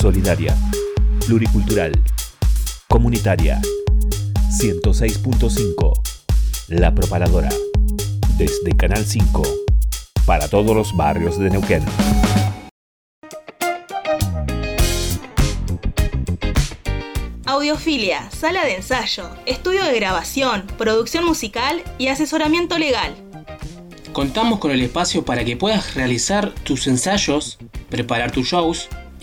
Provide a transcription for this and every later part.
Solidaria, pluricultural, comunitaria. 106.5 La Propaladora. Desde Canal 5. Para todos los barrios de Neuquén. Audiofilia, sala de ensayo, estudio de grabación, producción musical y asesoramiento legal. Contamos con el espacio para que puedas realizar tus ensayos, preparar tus shows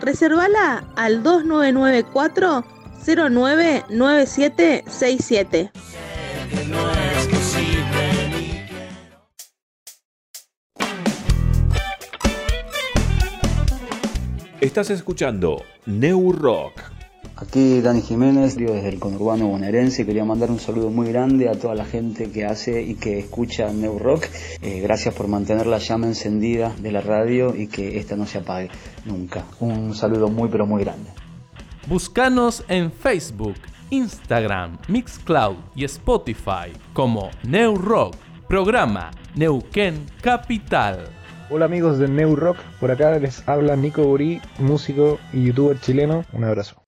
Reservala al 2994 099767. Estás escuchando New Rock. Aquí Dani Jiménez, digo desde el conurbano bonaerense, quería mandar un saludo muy grande a toda la gente que hace y que escucha New Rock. Eh, gracias por mantener la llama encendida de la radio y que esta no se apague nunca. Un saludo muy pero muy grande. Búscanos en Facebook, Instagram, Mixcloud y Spotify como New Rock, programa Neuquén Capital. Hola amigos de New Rock, por acá les habla Nico Burí, músico y youtuber chileno. Un abrazo.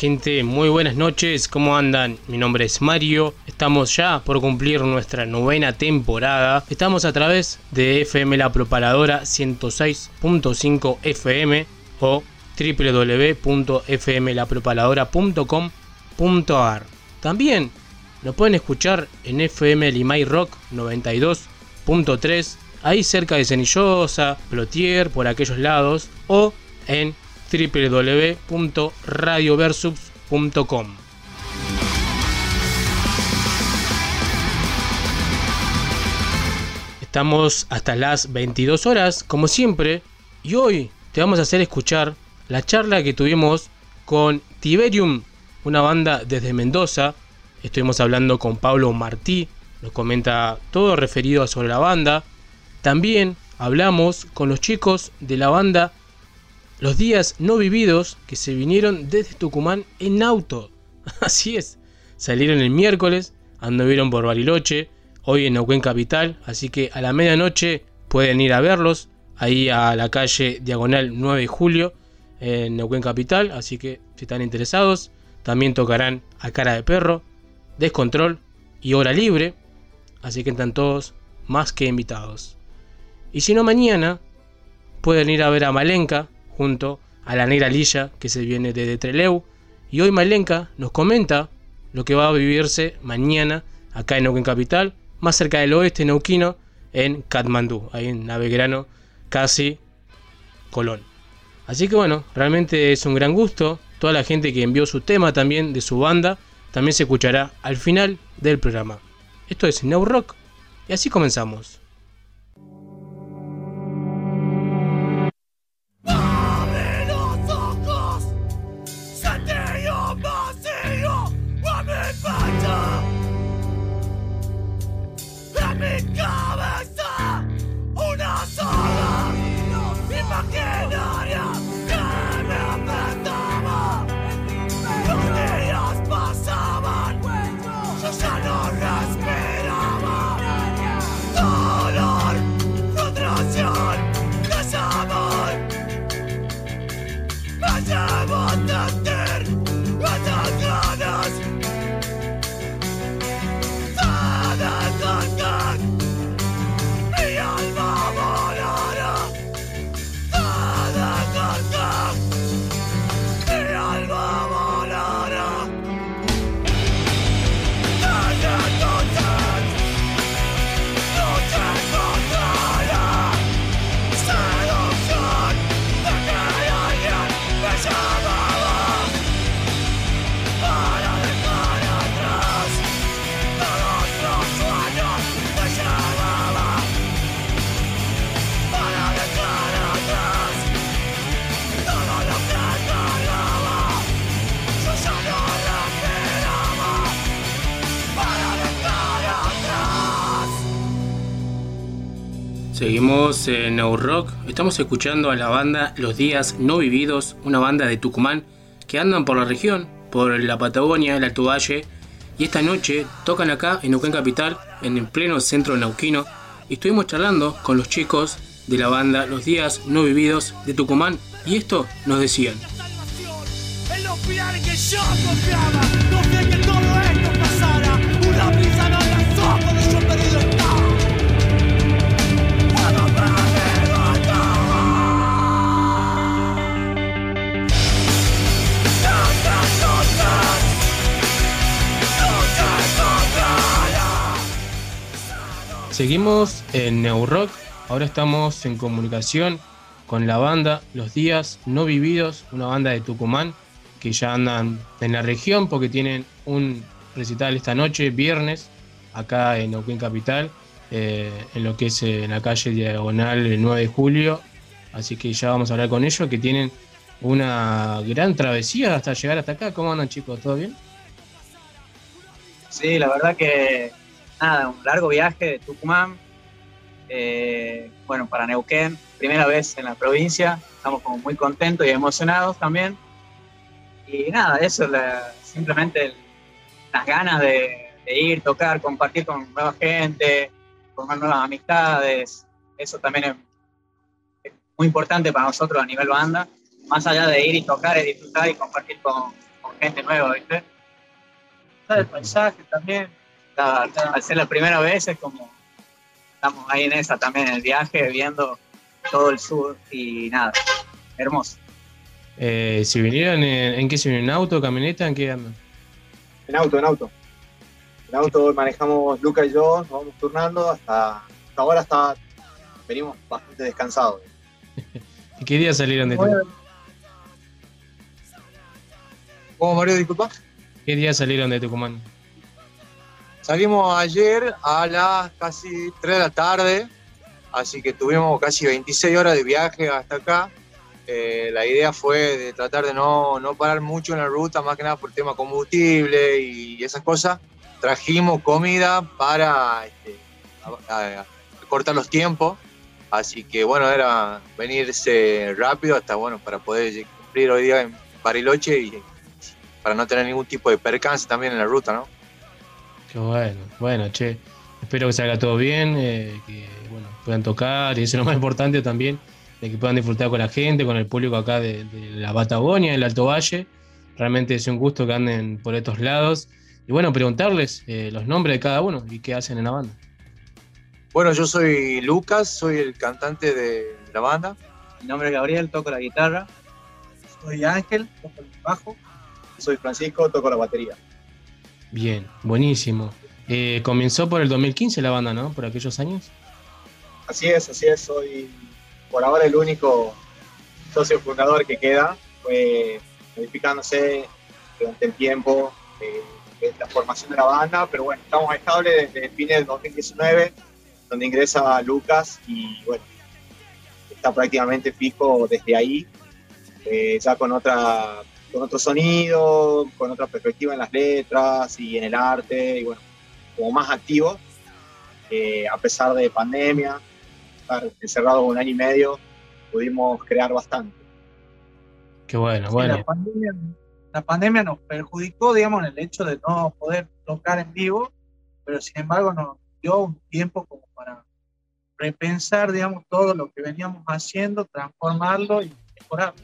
Gente, muy buenas noches, ¿cómo andan? Mi nombre es Mario, estamos ya por cumplir nuestra novena temporada, estamos a través de FM La Propaladora 106.5 FM o www.fmlapropaladora.com.ar También nos pueden escuchar en FM Limay Rock 92.3, ahí cerca de Cenillosa, Plotier, por aquellos lados, o en www.radioversus.com. Estamos hasta las 22 horas, como siempre, y hoy te vamos a hacer escuchar la charla que tuvimos con Tiberium, una banda desde Mendoza. Estuvimos hablando con Pablo Martí, nos comenta todo referido sobre la banda. También hablamos con los chicos de la banda los días no vividos que se vinieron desde Tucumán en auto. Así es, salieron el miércoles, anduvieron por Bariloche, hoy en Neuquén Capital, así que a la medianoche pueden ir a verlos, ahí a la calle Diagonal 9 de Julio, en Neuquén Capital, así que si están interesados, también tocarán a Cara de Perro, Descontrol y Hora Libre, así que están todos más que invitados. Y si no mañana, pueden ir a ver a Malenka, junto a la negra Lilla que se viene desde Treleu. Y hoy Malenka nos comenta lo que va a vivirse mañana acá en Neuquén Capital, más cerca del oeste neuquino, en Katmandú, ahí en Navegrano, casi Colón. Así que bueno, realmente es un gran gusto. Toda la gente que envió su tema también de su banda, también se escuchará al final del programa. Esto es New Rock y así comenzamos. Seguimos en New Rock, estamos escuchando a la banda Los Días No Vividos, una banda de Tucumán que andan por la región, por la Patagonia, el Alto Valle, y esta noche tocan acá en Neuquén Capital, en el pleno centro neuquino, y estuvimos charlando con los chicos de la banda Los Días No Vividos de Tucumán, y esto nos decían. Que yo Seguimos en New Rock, ahora estamos en comunicación con la banda Los Días No Vividos, una banda de Tucumán que ya andan en la región porque tienen un recital esta noche, viernes, acá en Neuquén Capital, eh, en lo que es eh, en la calle Diagonal el 9 de julio. Así que ya vamos a hablar con ellos que tienen una gran travesía hasta llegar hasta acá. ¿Cómo andan chicos? ¿Todo bien? Sí, la verdad que nada, un largo viaje de Tucumán, eh, bueno, para Neuquén, primera vez en la provincia, estamos como muy contentos y emocionados también. Y nada, eso, la- simplemente las ganas de, de ir, tocar, compartir con nueva gente, formar nuevas amistades, eso también es, es muy importante para nosotros a nivel banda, más allá de ir y tocar, es disfrutar y compartir con, con gente nueva, ¿viste? El paisaje también. Al ser la primera vez es como estamos ahí en esa también, en el viaje, viendo todo el sur y nada, hermoso. Eh, si vinieron, en, ¿en qué se vinieron? ¿En auto, camioneta? ¿En qué andan? En auto, en auto. En auto manejamos Luca y yo, nos vamos turnando hasta, hasta ahora está, venimos bastante descansados. ¿Y qué día salieron de Tucumán? ¿Cómo, Mario? Disculpa. ¿Qué día salieron de Tucumán? Salimos ayer a las casi 3 de la tarde, así que tuvimos casi 26 horas de viaje hasta acá. Eh, la idea fue de tratar de no, no parar mucho en la ruta, más que nada por tema combustible y esas cosas. Trajimos comida para este, a- a- cortar los tiempos, así que bueno, era venirse rápido hasta bueno para poder cumplir hoy día en Bariloche y para no tener ningún tipo de percance también en la ruta, ¿no? Qué bueno, bueno, che. Espero que salga todo bien, eh, que bueno, puedan tocar y eso es lo más importante también, de que puedan disfrutar con la gente, con el público acá de, de la Patagonia, del Alto Valle. Realmente es un gusto que anden por estos lados. Y bueno, preguntarles eh, los nombres de cada uno y qué hacen en la banda. Bueno, yo soy Lucas, soy el cantante de la banda. Mi nombre es Gabriel, toco la guitarra. Soy Ángel, toco el bajo. Soy Francisco, toco la batería. Bien, buenísimo. Eh, comenzó por el 2015 la banda, ¿no? Por aquellos años. Así es, así es, soy por ahora el único socio fundador que queda. Fue modificándose durante el tiempo eh, la formación de la banda, pero bueno, estamos estables desde fines del 2019, donde ingresa Lucas y bueno, está prácticamente fijo desde ahí, eh, ya con otra con otro sonido, con otra perspectiva en las letras y en el arte, y bueno, como más activo, eh, a pesar de pandemia, estar encerrado un año y medio, pudimos crear bastante. Qué bueno, Sí, bueno. La, pandemia, la pandemia nos perjudicó, digamos, en el hecho de no poder tocar en vivo, pero sin embargo nos dio un tiempo como para repensar, digamos, todo lo que veníamos haciendo, transformarlo y mejorarlo.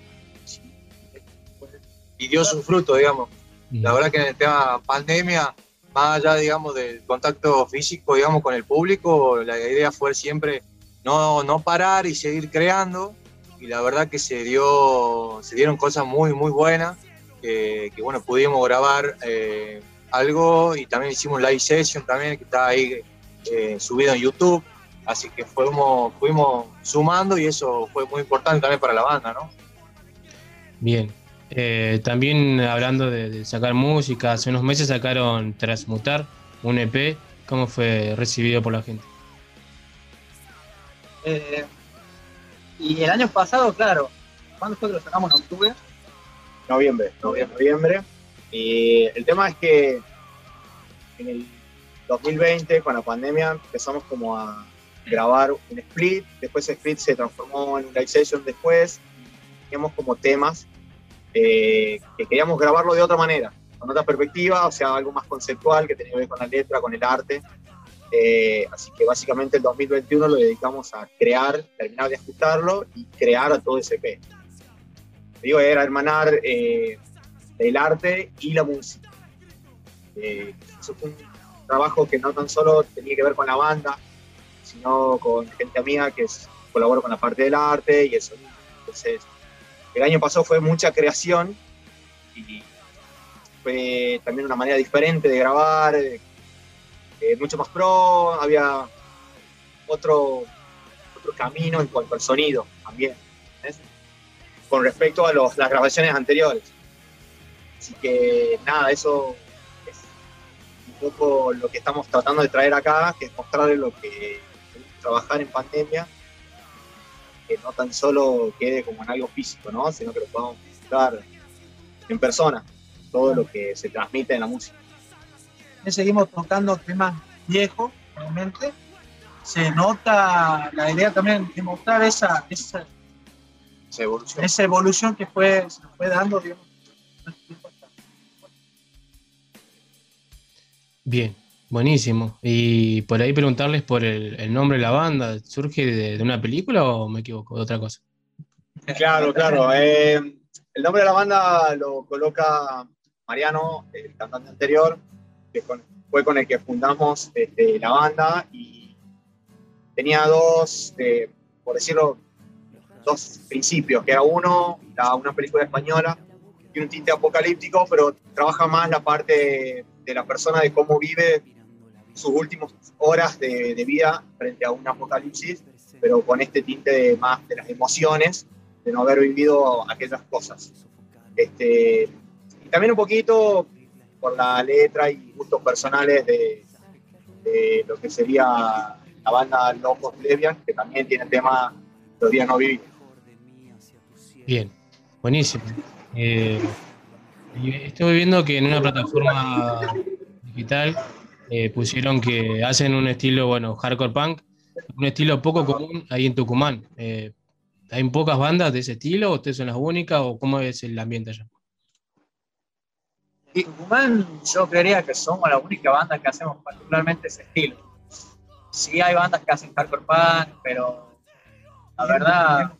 Y dio su fruto, digamos. La verdad que en el tema pandemia, más allá, digamos, del contacto físico, digamos, con el público, la idea fue siempre no, no parar y seguir creando. Y la verdad que se dio, se dieron cosas muy, muy buenas, que, que, bueno, pudimos grabar eh, algo y también hicimos live session también, que está ahí eh, subido en YouTube. Así que fuimos, fuimos sumando y eso fue muy importante también para la banda, ¿no? Bien. Eh, también hablando de, de sacar música, hace unos meses sacaron Transmutar, un EP. ¿Cómo fue recibido por la gente? Eh, y el año pasado, claro, ¿cuándo fue que lo sacamos? ¿En octubre? Noviembre, noviembre, noviembre. Y el tema es que en el 2020, con la pandemia, empezamos como a grabar un split, después ese split se transformó en un live session después, teníamos como temas eh, que queríamos grabarlo de otra manera, con otra perspectiva, o sea, algo más conceptual que tenía que ver con la letra, con el arte. Eh, así que básicamente el 2021 lo dedicamos a crear, terminar de ajustarlo y crear a todo ese EP. Digo, era hermanar eh, el arte y la música. Eh, eso fue un trabajo que no tan solo tenía que ver con la banda, sino con gente amiga que es, colaboró con la parte del arte y sonido. Entonces, el año pasado fue mucha creación y fue también una manera diferente de grabar, eh, eh, mucho más pro, había otro, otro camino en cuanto al sonido también, con respecto a las grabaciones anteriores. Así que nada, eso es un poco lo que estamos tratando de traer acá, que es mostrarles lo que trabajar en pandemia, que no tan solo quede como en algo físico, ¿no? sino que lo podamos disfrutar en persona, todo lo que se transmite en la música. Seguimos tocando temas viejos, realmente. Se nota la idea también de mostrar esa, esa, Esa evolución. esa evolución que fue, se fue dando, digamos. Bien, buenísimo. Y por ahí preguntarles por el, nombre de la banda, ¿surge de, una película o me equivoco, de otra cosa? Claro, claro. eh, el nombre de la banda lo coloca Mariano, el cantante anterior, que fue con el que fundamos este, la banda y tenía dos, eh, por decirlo, dos principios, que era uno, una película española, tiene un tinte apocalíptico, pero trabaja más la parte de la persona, de cómo vive sus últimas horas de, vida frente a un apocalipsis, pero con este tinte de más de las emociones, de no haber vivido aquellas cosas. Este, y también un poquito por la letra y gustos personales de, lo que sería la banda Locos Levian, que también tiene el tema días no viví. Bien, buenísimo. Eh, estoy viendo que en una plataforma digital eh, pusieron que hacen un estilo, bueno, hardcore punk, un estilo poco común ahí en Tucumán. Eh, ¿Hay pocas bandas de ese estilo? ¿Ustedes son las únicas? ¿O cómo es el ambiente allá? Y Tucumán, yo creería que somos la única banda que hacemos particularmente ese estilo. Sí hay bandas que hacen hardcore punk, pero la verdad,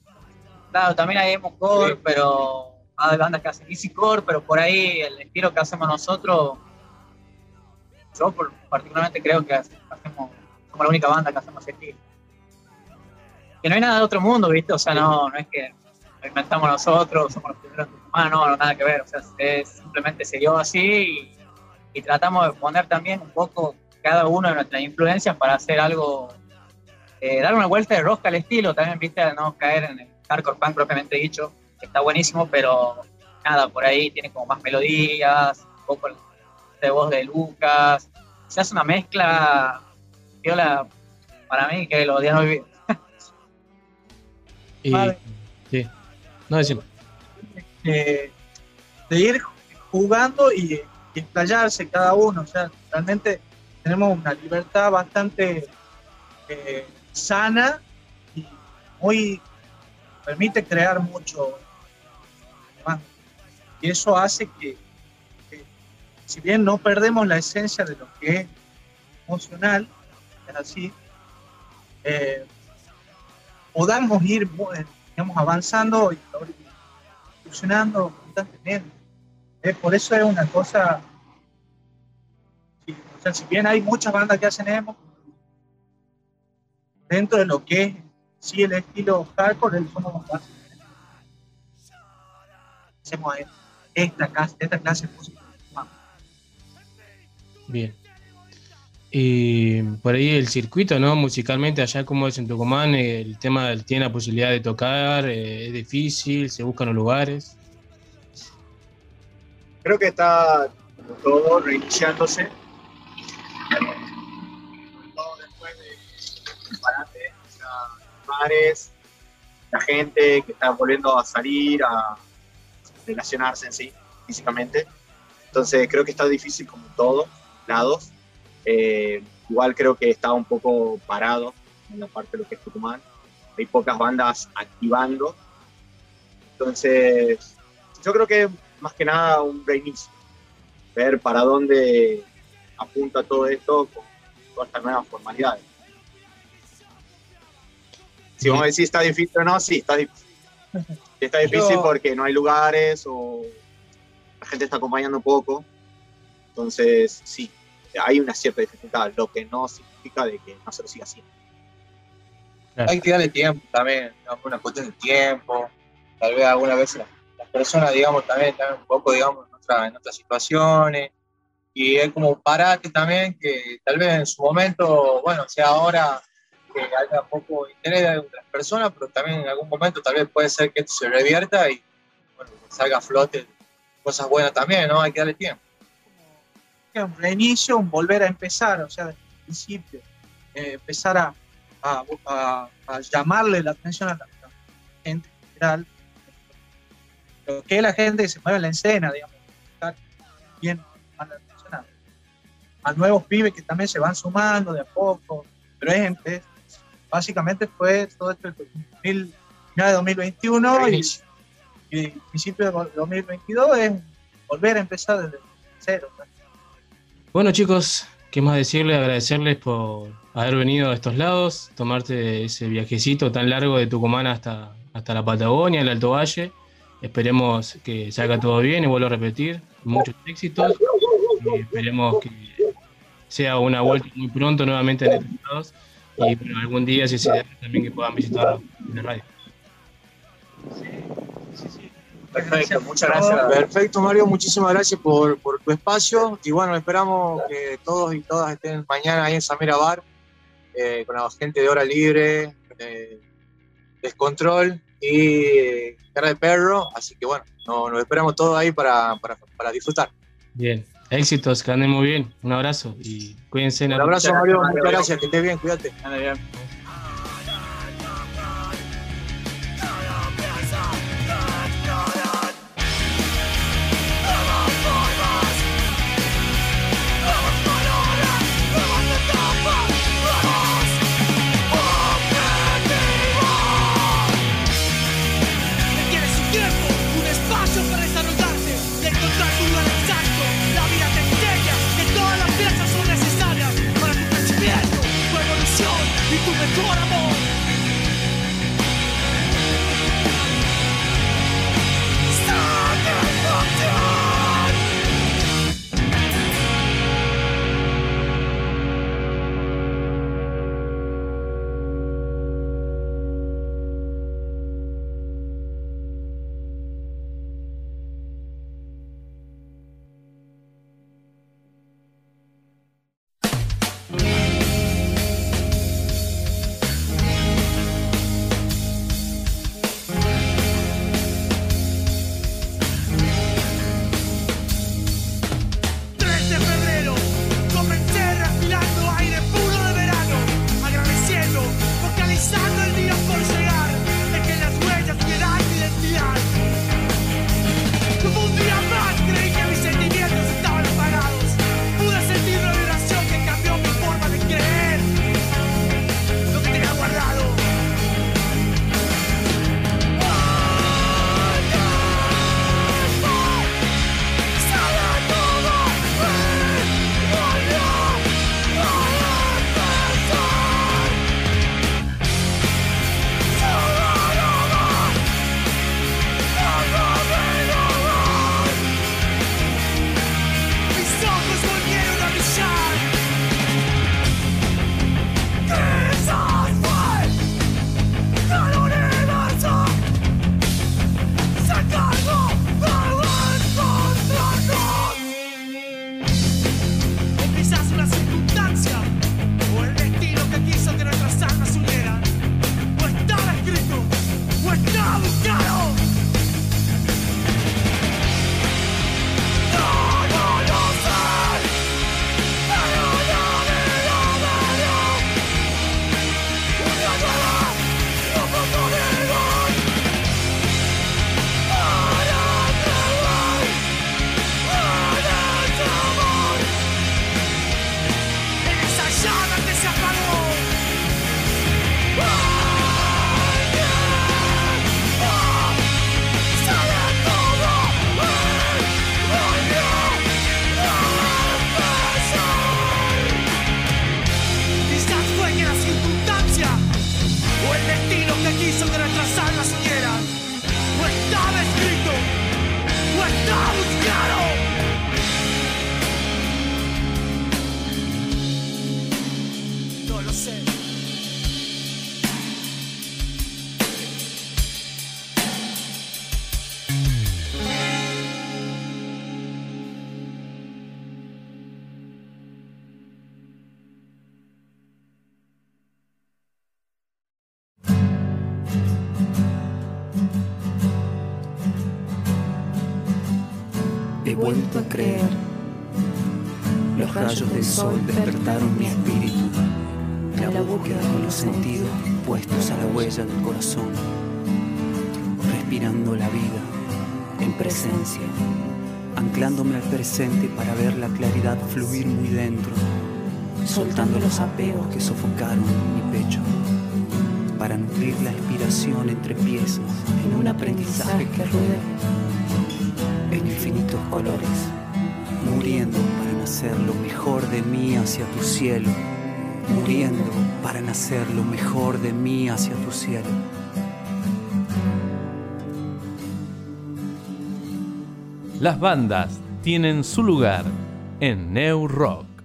claro, también hay emo core, pero hay bandas que hacen easy core, pero por ahí el estilo que hacemos nosotros, yo por- particularmente creo que hacemos, somos la única banda que hacemos ese estilo. Que no hay nada de otro mundo, ¿viste? O sea, no, no es que lo inventamos nosotros, somos los primeros Tucumán, no, no, nada que ver. O sea, es- simplemente se dio así y, y tratamos de poner también un poco cada uno de nuestras influencias para hacer algo, eh, dar una vuelta de rosca al estilo, también, viste, no caer en el hardcore punk propiamente dicho, que está buenísimo, pero nada, por ahí tiene como más melodías, un poco de voz de Lucas, se hace una mezcla, viola, para mí, que días no viví. Y, Vale. sí. No decimos. eh, de ir jugando y, y explayarse cada uno. O sea, realmente tenemos una libertad bastante eh, sana y muy permite crear mucho. Y eso hace que, si bien no perdemos la esencia de lo que es emocional, es así, eh, podamos ir digamos, avanzando y evolucionando constantemente. Eh, por eso es una cosa, sí, o sea, si bien hay muchas bandas que hacen emo, dentro de lo que es sí el estilo hardcore, el somos más hacemos esta clase, esta. Bien. Y por ahí el circuito, ¿no? Musicalmente, allá como es en Tucumán, el tema del tiene la posibilidad de tocar, eh, es difícil, se buscan los lugares. Creo que está todo reiniciándose. Todo después de parate, o sea, bares, la gente que está volviendo a salir, a relacionarse en sí, físicamente. Entonces creo que está difícil como en todos lados. Eh, igual creo que está un poco parado en la parte de lo que es Tucumán. Hay pocas bandas activando. Entonces, yo creo que más que nada un reinicio. Ver para dónde apunta todo esto con todas estas nuevas formalidades. Si vos me decís está difícil o no, sí, está difícil. Está difícil Yo- porque no hay lugares o la gente está acompañando poco. Entonces, sí, hay una cierta dificultad, lo que no significa de que no se lo siga haciendo. Hay que darle tiempo también, digamos, una cuestión de tiempo. Tal vez alguna vez las, las personas, digamos, también están un poco, digamos, en, otra- en otras situaciones. Y es como un parate también que tal vez en su momento, bueno, sea ahora que haya poco interés de otras personas, pero también en algún momento tal vez puede ser que esto se revierta y bueno, salga a flote cosas buenas también, ¿no? Hay que darle tiempo. Un reinicio, un volver a empezar, o sea, desde el principio, eh, empezar a, a- a- a llamarle la atención a la, a la gente en general, lo que es la gente que se mueve en la escena, digamos, bien llamarle la atención a, a nuevos pibes que también se van sumando de a poco, pero es, es- básicamente fue todo esto el 2000, final de 2021 y, y principio de 2022 es volver a empezar desde cero. ¿no? Bueno chicos, ¿qué más decirles? Agradecerles por haber venido a estos lados, tomarte ese viajecito tan largo de Tucumán hasta, hasta la Patagonia, el Alto Valle. Esperemos que salga todo bien y vuelvo a repetir. Muchos éxitos. Y esperemos que sea una vuelta muy pronto nuevamente en estos lados. Y bueno, algún día, si se da, también que puedan visitarlo en la radio. Perfecto, muchas gracias. Perfecto, Mario, muchísimas gracias por, por tu espacio. Y bueno, esperamos que todos y todas estén mañana ahí en Samira Bar, eh, con la gente de hora libre, eh, descontrol y eh, cara de perro. Así que bueno, no- nos esperamos todos ahí para, para, para disfrutar. Bien, éxitos, que anden muy bien. Un abrazo y cuídense. Un abrazo, Mario, muchas gracias, que estés bien, cuídate. Tienes sol despertaron mi espíritu. En la búsqueda de los sentidos puestos a la huella del corazón. Respirando la vida en presencia. Anclándome al presente para ver la claridad fluir muy dentro. Soltando los apegos que sofocaron mi pecho. Para nutrir la inspiración entre piezas en un aprendizaje que ruede en infinitos colores, muriendo hacer lo mejor de mí hacia tu cielo, muriendo para nacer lo mejor de mí hacia tu cielo. Las bandas tienen su lugar en New Rock.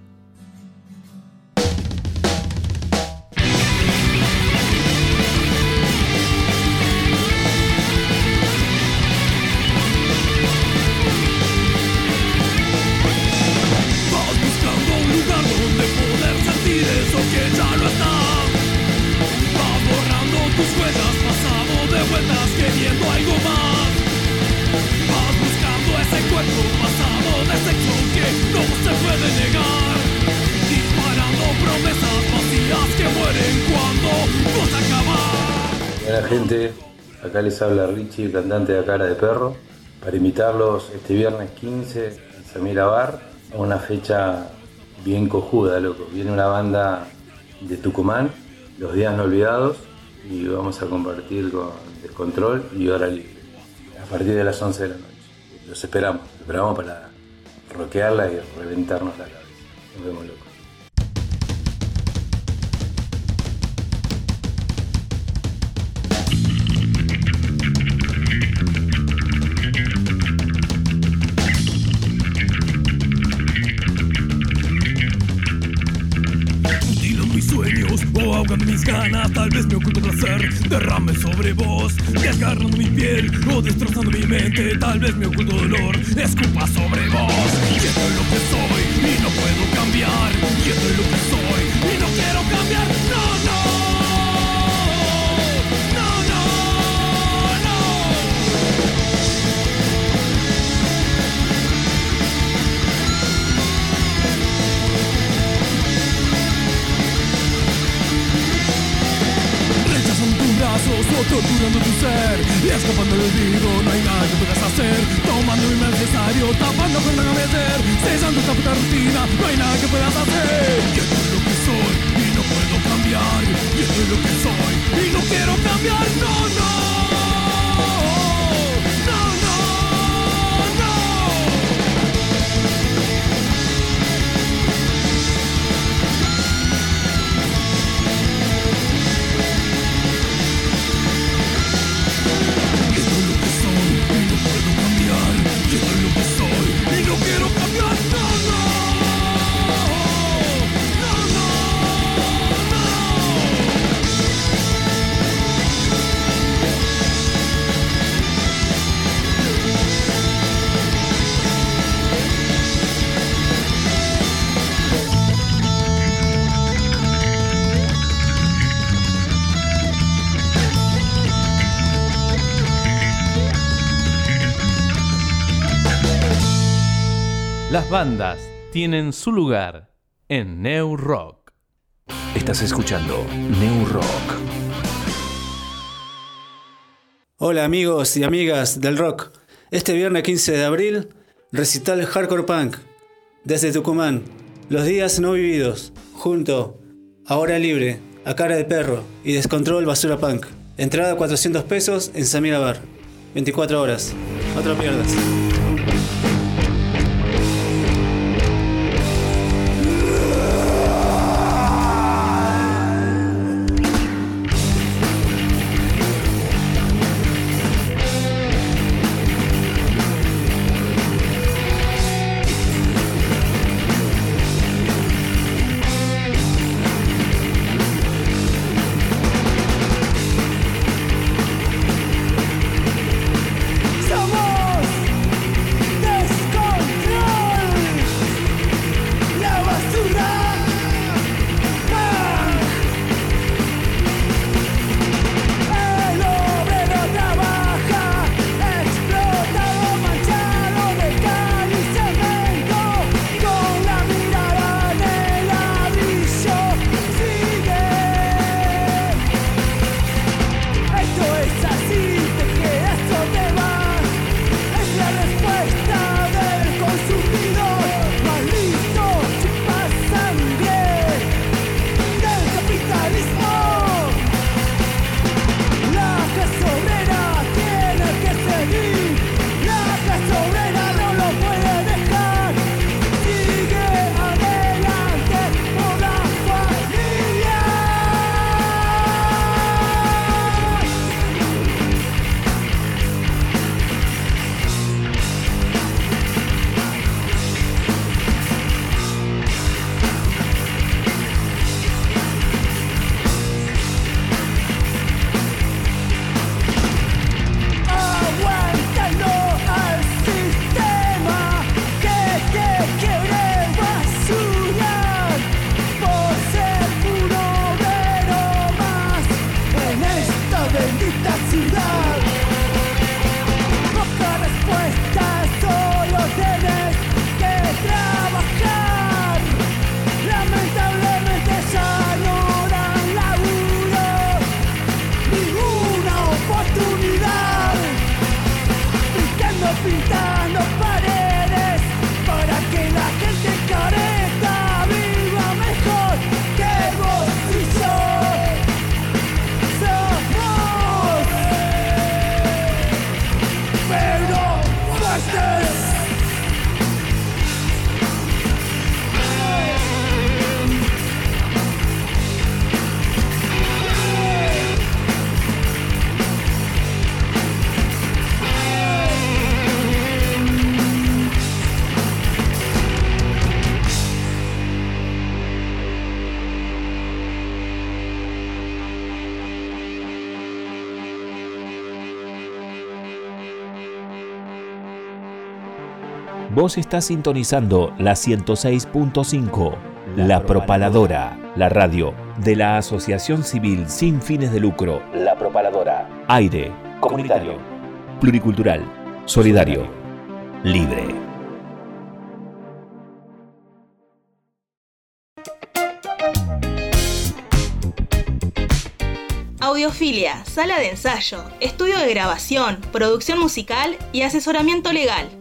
Les habla Richie, cantante de Cara de Perro, para invitarlos este viernes 15 en Samira Bar a una fecha bien cojuda, loco. Viene una banda de Tucumán, Los Días No Olvidados, y vamos a compartir con Descontrol y Hora Libre, a partir de las 11 de la noche. Los esperamos, los esperamos para rockearla y reventarnos la cabeza. Nos vemos, loco. Tal vez me oculto placer derrame sobre vos Desgarrando mi piel o destrozando mi mente. Tal vez me oculto dolor escupa sobre vos. Y esto es lo que soy y no puedo cambiar. Y esto es lo que soy y no quiero cambiar O torturando tu ser. Y escapando del olvido, no hay nada que puedas hacer Tomando lo innecesario, tapando con la meter Sellando esta puta rutina, no hay nada que puedas hacer Y esto es lo que soy y no puedo cambiar. Y esto es lo que soy y no quiero cambiar. No No, Las bandas tienen su lugar en New Rock. Estás escuchando New Rock. Hola amigos y amigas del rock. Este viernes 15 de abril, recital Hardcore Punk desde Tucumán. Los días no vividos, junto a Hora Libre, a Cara de Perro y Descontrol Basura Punk. Entrada 400 pesos en Samira Bar. 24 horas. No te pierdas. Vos estás sintonizando la 106.5, La Propaladora, la radio de la Asociación Civil sin fines de lucro, La Propaladora. Aire, comunitario, pluricultural, solidario, libre. Audiofilia, sala de ensayo, estudio de grabación, producción musical y asesoramiento legal.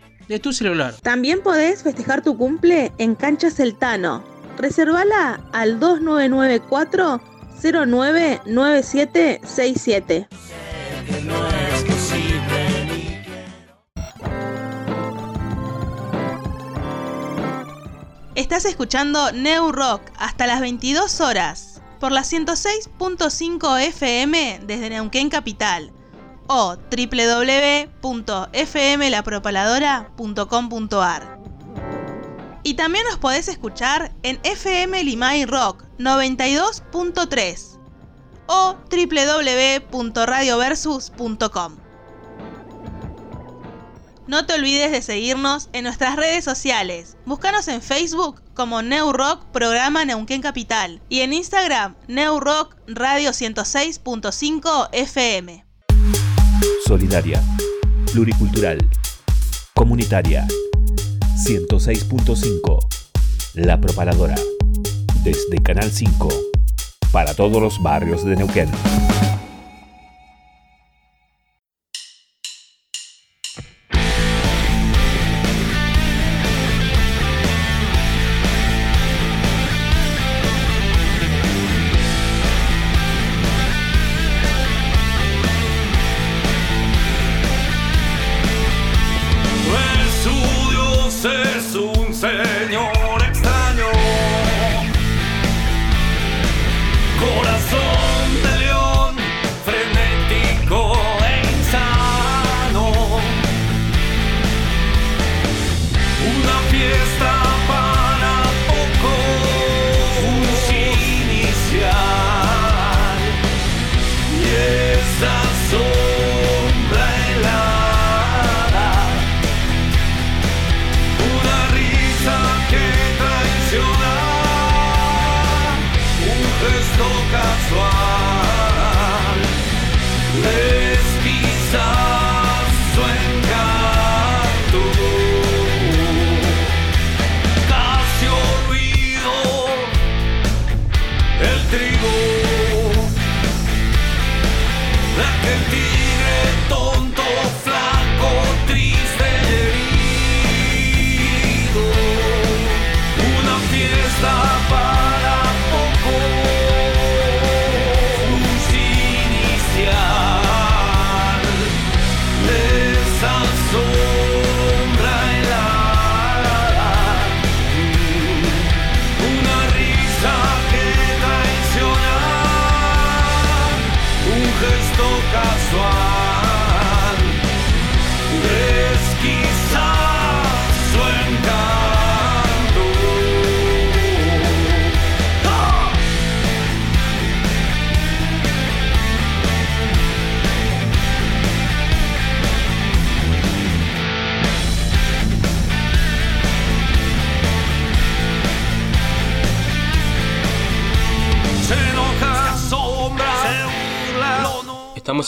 de tu celular. También podés festejar tu cumple en Canchas El Tano. Reservala al 2994 099767. Estás escuchando New Rock hasta las 22 horas por la 106.5 FM desde Neuquén Capital o www.fmlapropaladora.com.ar. Y también nos podés escuchar en FM Limay Rock 92.3 o www.radioversus.com. No te olvides de seguirnos en nuestras redes sociales. Búscanos en Facebook como New Rock Programa Neuquén Capital y en Instagram New Rock Radio 106.5 FM. Solidaria, pluricultural, comunitaria. 106.5. La Propaladora. Desde Canal 5. Para todos los barrios de Neuquén.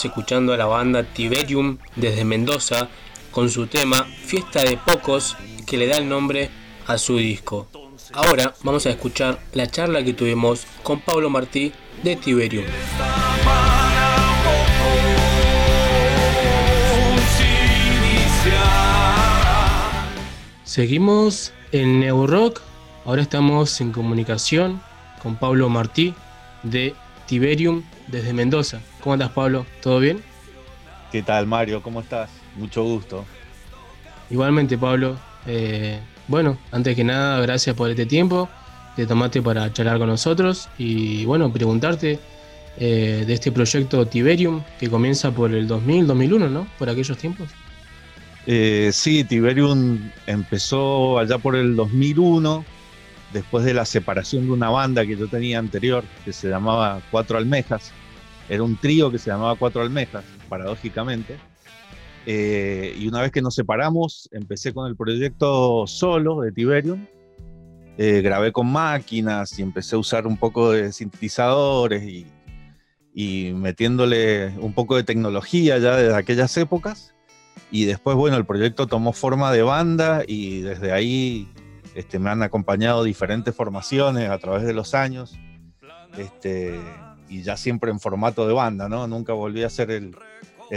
Escuchando a la banda Tiberium desde Mendoza con su tema Fiesta de Pocos que le da el nombre a su disco. Ahora vamos a escuchar la charla que tuvimos con Pablo Martí de Tiberium. Seguimos en Neurock, ahora estamos en comunicación con Pablo Martí de Tiberium desde Mendoza. ¿Cómo andas Pablo? ¿Todo bien? ¿Qué tal Mario? ¿Cómo estás? Mucho gusto. Igualmente Pablo, eh, bueno, antes que nada, gracias por este tiempo que tomaste para charlar con nosotros y bueno, preguntarte eh, de este proyecto Tiberium que comienza por el 2000, 2001, ¿no? Por aquellos tiempos. Eh, sí, Tiberium empezó allá por el 2001, después de la separación de una banda que yo tenía anterior, que se llamaba Cuatro Almejas. Era un trío que se llamaba Cuatro Almejas, paradójicamente. Eh, y una vez que nos separamos, empecé con el proyecto solo de Tiberium. Eh, grabé con máquinas y empecé a usar un poco de sintetizadores y, y, metiéndole un poco de tecnología ya desde aquellas épocas. Y después, bueno, el proyecto tomó forma de banda y desde ahí este, me han acompañado diferentes formaciones a través de los años. Este, y ya siempre en formato de banda, ¿no? Nunca volví a ser el,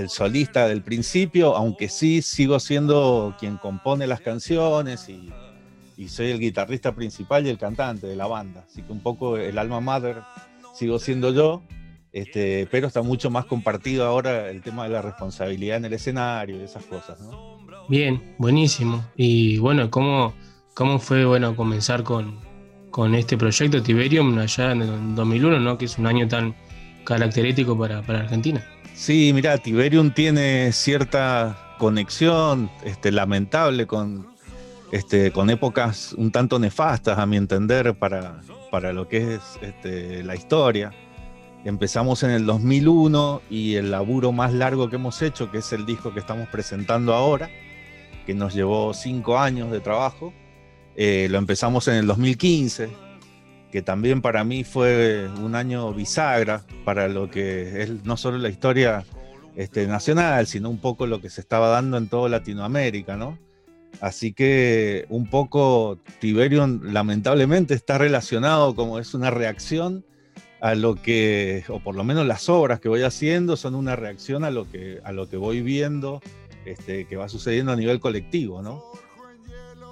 solista del principio, aunque sí sigo siendo quien compone las canciones y, soy el guitarrista principal y el cantante de la banda. Así que un poco el alma mater sigo siendo yo, este, pero está mucho más compartido ahora el tema de la responsabilidad en el escenario y esas cosas. Bien, buenísimo. Y bueno, ¿cómo, cómo fue bueno comenzar con, con este proyecto Tiberium allá en el 2001, ¿no? que es un año tan característico para, para Argentina? Sí, mira, Tiberium tiene cierta conexión este, lamentable con, este, con épocas un tanto nefastas, a mi entender, para, para lo que es este, la historia. Empezamos en el 2001 y el laburo más largo que hemos hecho, que es el disco que estamos presentando ahora, que nos llevó cinco años de trabajo, eh, lo empezamos en el 2015 que también para mí fue un año bisagra para lo que es no solo la historia este, nacional, sino un poco lo que se estaba dando en toda Latinoamérica, ¿no? Así que un poco Tiberium lamentablemente está relacionado como es una reacción a lo que, o por lo menos las obras que voy haciendo son una reacción a lo que, a lo que voy viendo este, que va sucediendo a nivel colectivo, ¿no?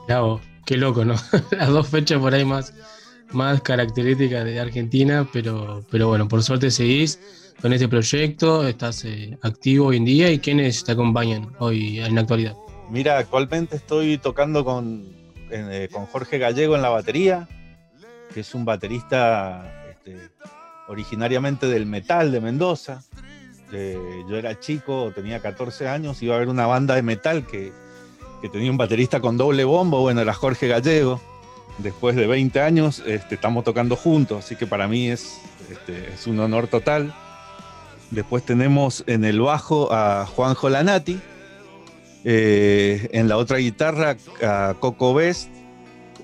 Claro, qué loco, ¿no? Las dos fechas por ahí más, más características de Argentina, pero, pero bueno, por suerte seguís con este proyecto, estás eh, activo hoy en día y quiénes te acompañan hoy en la actualidad. Mira, actualmente estoy tocando con, eh, con Jorge Gallego en la batería, que es un baterista este, originariamente del metal de Mendoza. Eh, yo era chico, tenía 14 años, iba a haber una banda de metal que, que tenía un baterista con doble bombo, bueno, era Jorge Gallego después de 20 años este, estamos tocando juntos, así que para mí es, este, es un honor total. Después tenemos en el bajo a Juanjo Lanati, eh, en la otra guitarra a Coco Best,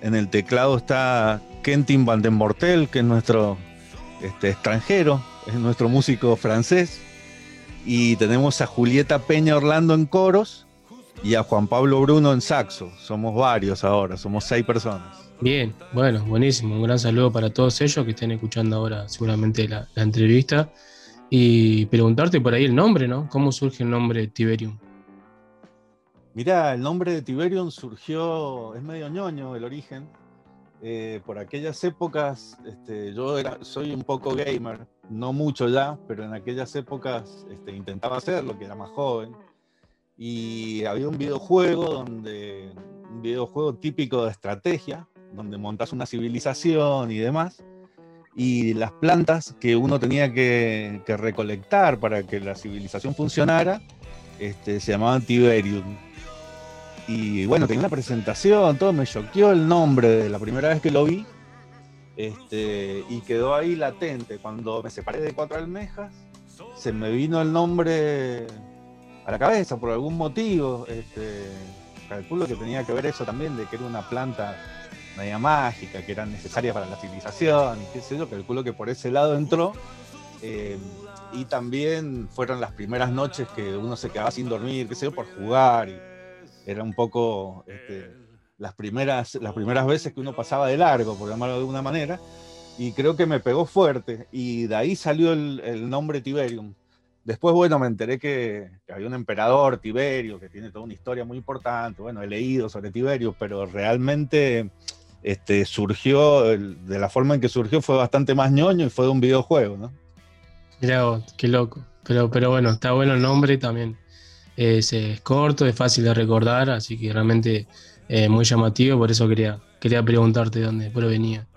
en el teclado está Kentin Van den Mortel, que es nuestro este, extranjero, es nuestro músico francés, y tenemos a Julieta Peña Orlando en coros y a Juan Pablo Bruno en saxo. Somos varios ahora, somos seis personas. Bien, bueno, buenísimo. Un gran saludo para todos ellos que estén escuchando ahora seguramente la, la, entrevista. Y preguntarte por ahí el nombre, ¿no? ¿Cómo surge el nombre Tiberium? Mirá, el nombre de Tiberium surgió, es medio ñoño el origen. Eh, por aquellas épocas, este, yo era, soy un poco gamer, no mucho ya, pero en aquellas épocas este, intentaba hacerlo, que era más joven. Y había un videojuego donde, un videojuego típico de estrategia, donde montas una civilización y demás, y las plantas que uno tenía que, recolectar para que la civilización funcionara, este, se llamaban Tiberium. Y bueno, tenía una presentación, todo me choqueó el nombre de la primera vez que lo vi, este, y quedó ahí latente. Cuando me separé de Cuatro Almejas, se me vino el nombre a la cabeza por algún motivo. Este, calculo que tenía que ver eso también, de que era una planta media mágica, que era necesaria para la civilización, qué sé yo, calculo que por ese lado entró. Eh, y también fueron las primeras noches que uno se quedaba sin dormir, qué sé yo, por jugar. Y era un poco este, las, primeras, las primeras veces que uno pasaba de largo, por llamarlo de alguna manera. Y creo que me pegó fuerte. Y de ahí salió el nombre Tiberium. Después, bueno, me enteré que, había un emperador, Tiberio, que tiene toda una historia muy importante. Bueno, he leído sobre Tiberio, pero realmente este, surgió, de la forma en que surgió fue bastante más ñoño y fue de un videojuego, ¿no? Mirá vos, qué loco. Pero, pero bueno, está bueno el nombre también. Es, corto, es fácil de recordar, así que realmente eh, muy llamativo, por eso quería, quería preguntarte de dónde provenía.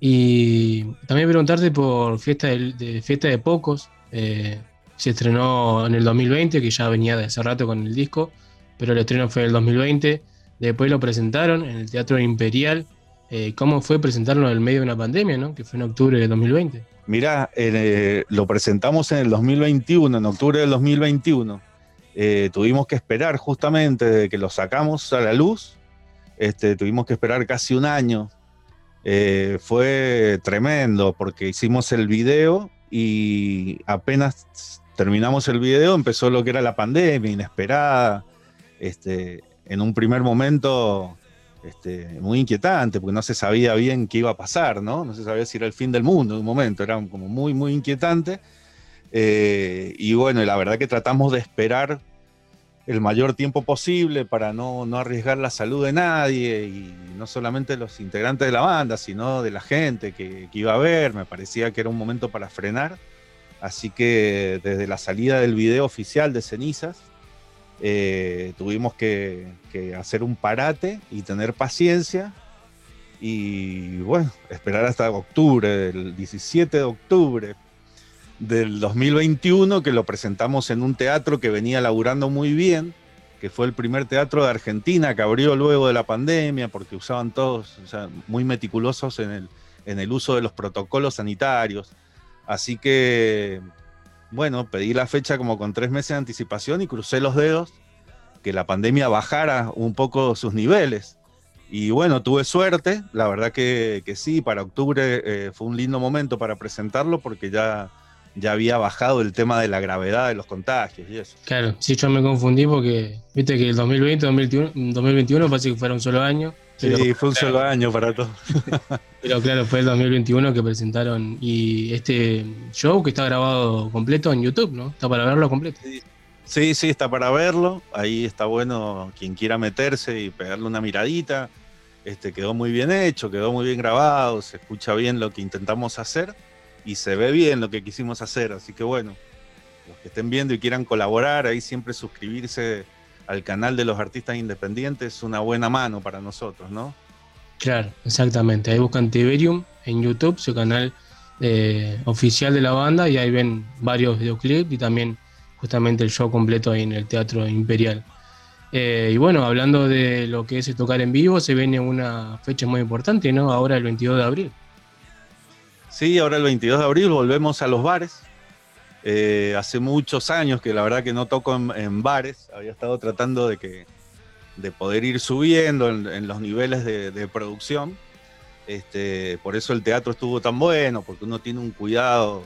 Y también preguntarte por Fiesta de Fiesta de Pocos. Eh, se estrenó en el 2020, que ya venía de hace rato con el disco, pero el estreno fue en el 2020. Después lo presentaron en el Teatro Imperial. Eh, ¿Cómo fue presentarlo en el medio de una pandemia, ¿no? que fue en octubre de 2020? Mirá, eh, lo presentamos en el 2021, en octubre del 2021. Eh, tuvimos que esperar justamente de que lo sacamos a la luz. Este, tuvimos que esperar casi un año. Fue tremendo porque hicimos el video y apenas terminamos el video empezó lo que era la pandemia inesperada. Este, en un primer momento este, muy inquietante, porque no se sabía bien qué iba a pasar, ¿no? No se sabía si era el fin del mundo en un momento, era como muy, muy inquietante. Eh, y bueno, la verdad que tratamos de esperar el mayor tiempo posible para no, no, arriesgar la salud de nadie, y no solamente los integrantes de la banda, sino de la gente que, iba a ver. Me parecía que era un momento para frenar. Así que desde la salida del video oficial de Cenizas, eh, tuvimos que, que, hacer un parate y tener paciencia y bueno, esperar hasta octubre, el 17 de octubre del 2021, que lo presentamos en un teatro que venía laburando muy bien, que fue el primer teatro de Argentina que abrió luego de la pandemia, porque usaban todos, o sea, muy meticulosos en el, en el uso de los protocolos sanitarios. Así que bueno, pedí la fecha como con tres meses de anticipación y crucé los dedos que la pandemia bajara un poco sus niveles. Y bueno, tuve suerte, la verdad que, que sí, para octubre eh, fue un lindo momento para presentarlo porque ya, ya había bajado el tema de la gravedad de los contagios y eso. Claro, sí, yo me confundí porque viste que el 2020, 2021, 2021 parece que fuera un solo año. Pero, sí, fue un solo año para todos. pero claro, fue el 2021 que presentaron y este show que está grabado completo en YouTube, ¿no? Está para verlo completo. Sí, sí, está para verlo. Ahí está bueno quien quiera meterse y pegarle una miradita. Este quedó muy bien hecho, quedó muy bien grabado, se escucha bien lo que intentamos hacer y se ve bien lo que quisimos hacer. Así que bueno, los que estén viendo y quieran colaborar, ahí siempre suscribirse al canal de los artistas independientes es una buena mano para nosotros, ¿no? Claro, exactamente. Ahí buscan Tiberium en YouTube, su canal eh, oficial de la banda, y ahí ven varios videoclips y también justamente el show completo ahí en el Teatro Imperial. Eh, y bueno, hablando de lo que es tocar en vivo, se viene una fecha muy importante, ¿no? Ahora el 22 de abril. Sí, ahora el 22 de abril volvemos a los bares. Eh, hace muchos años que la verdad que no toco en, bares, había estado tratando de, que, de poder ir subiendo en, los niveles de, de producción. Este, por eso el teatro estuvo tan bueno, porque uno tiene un cuidado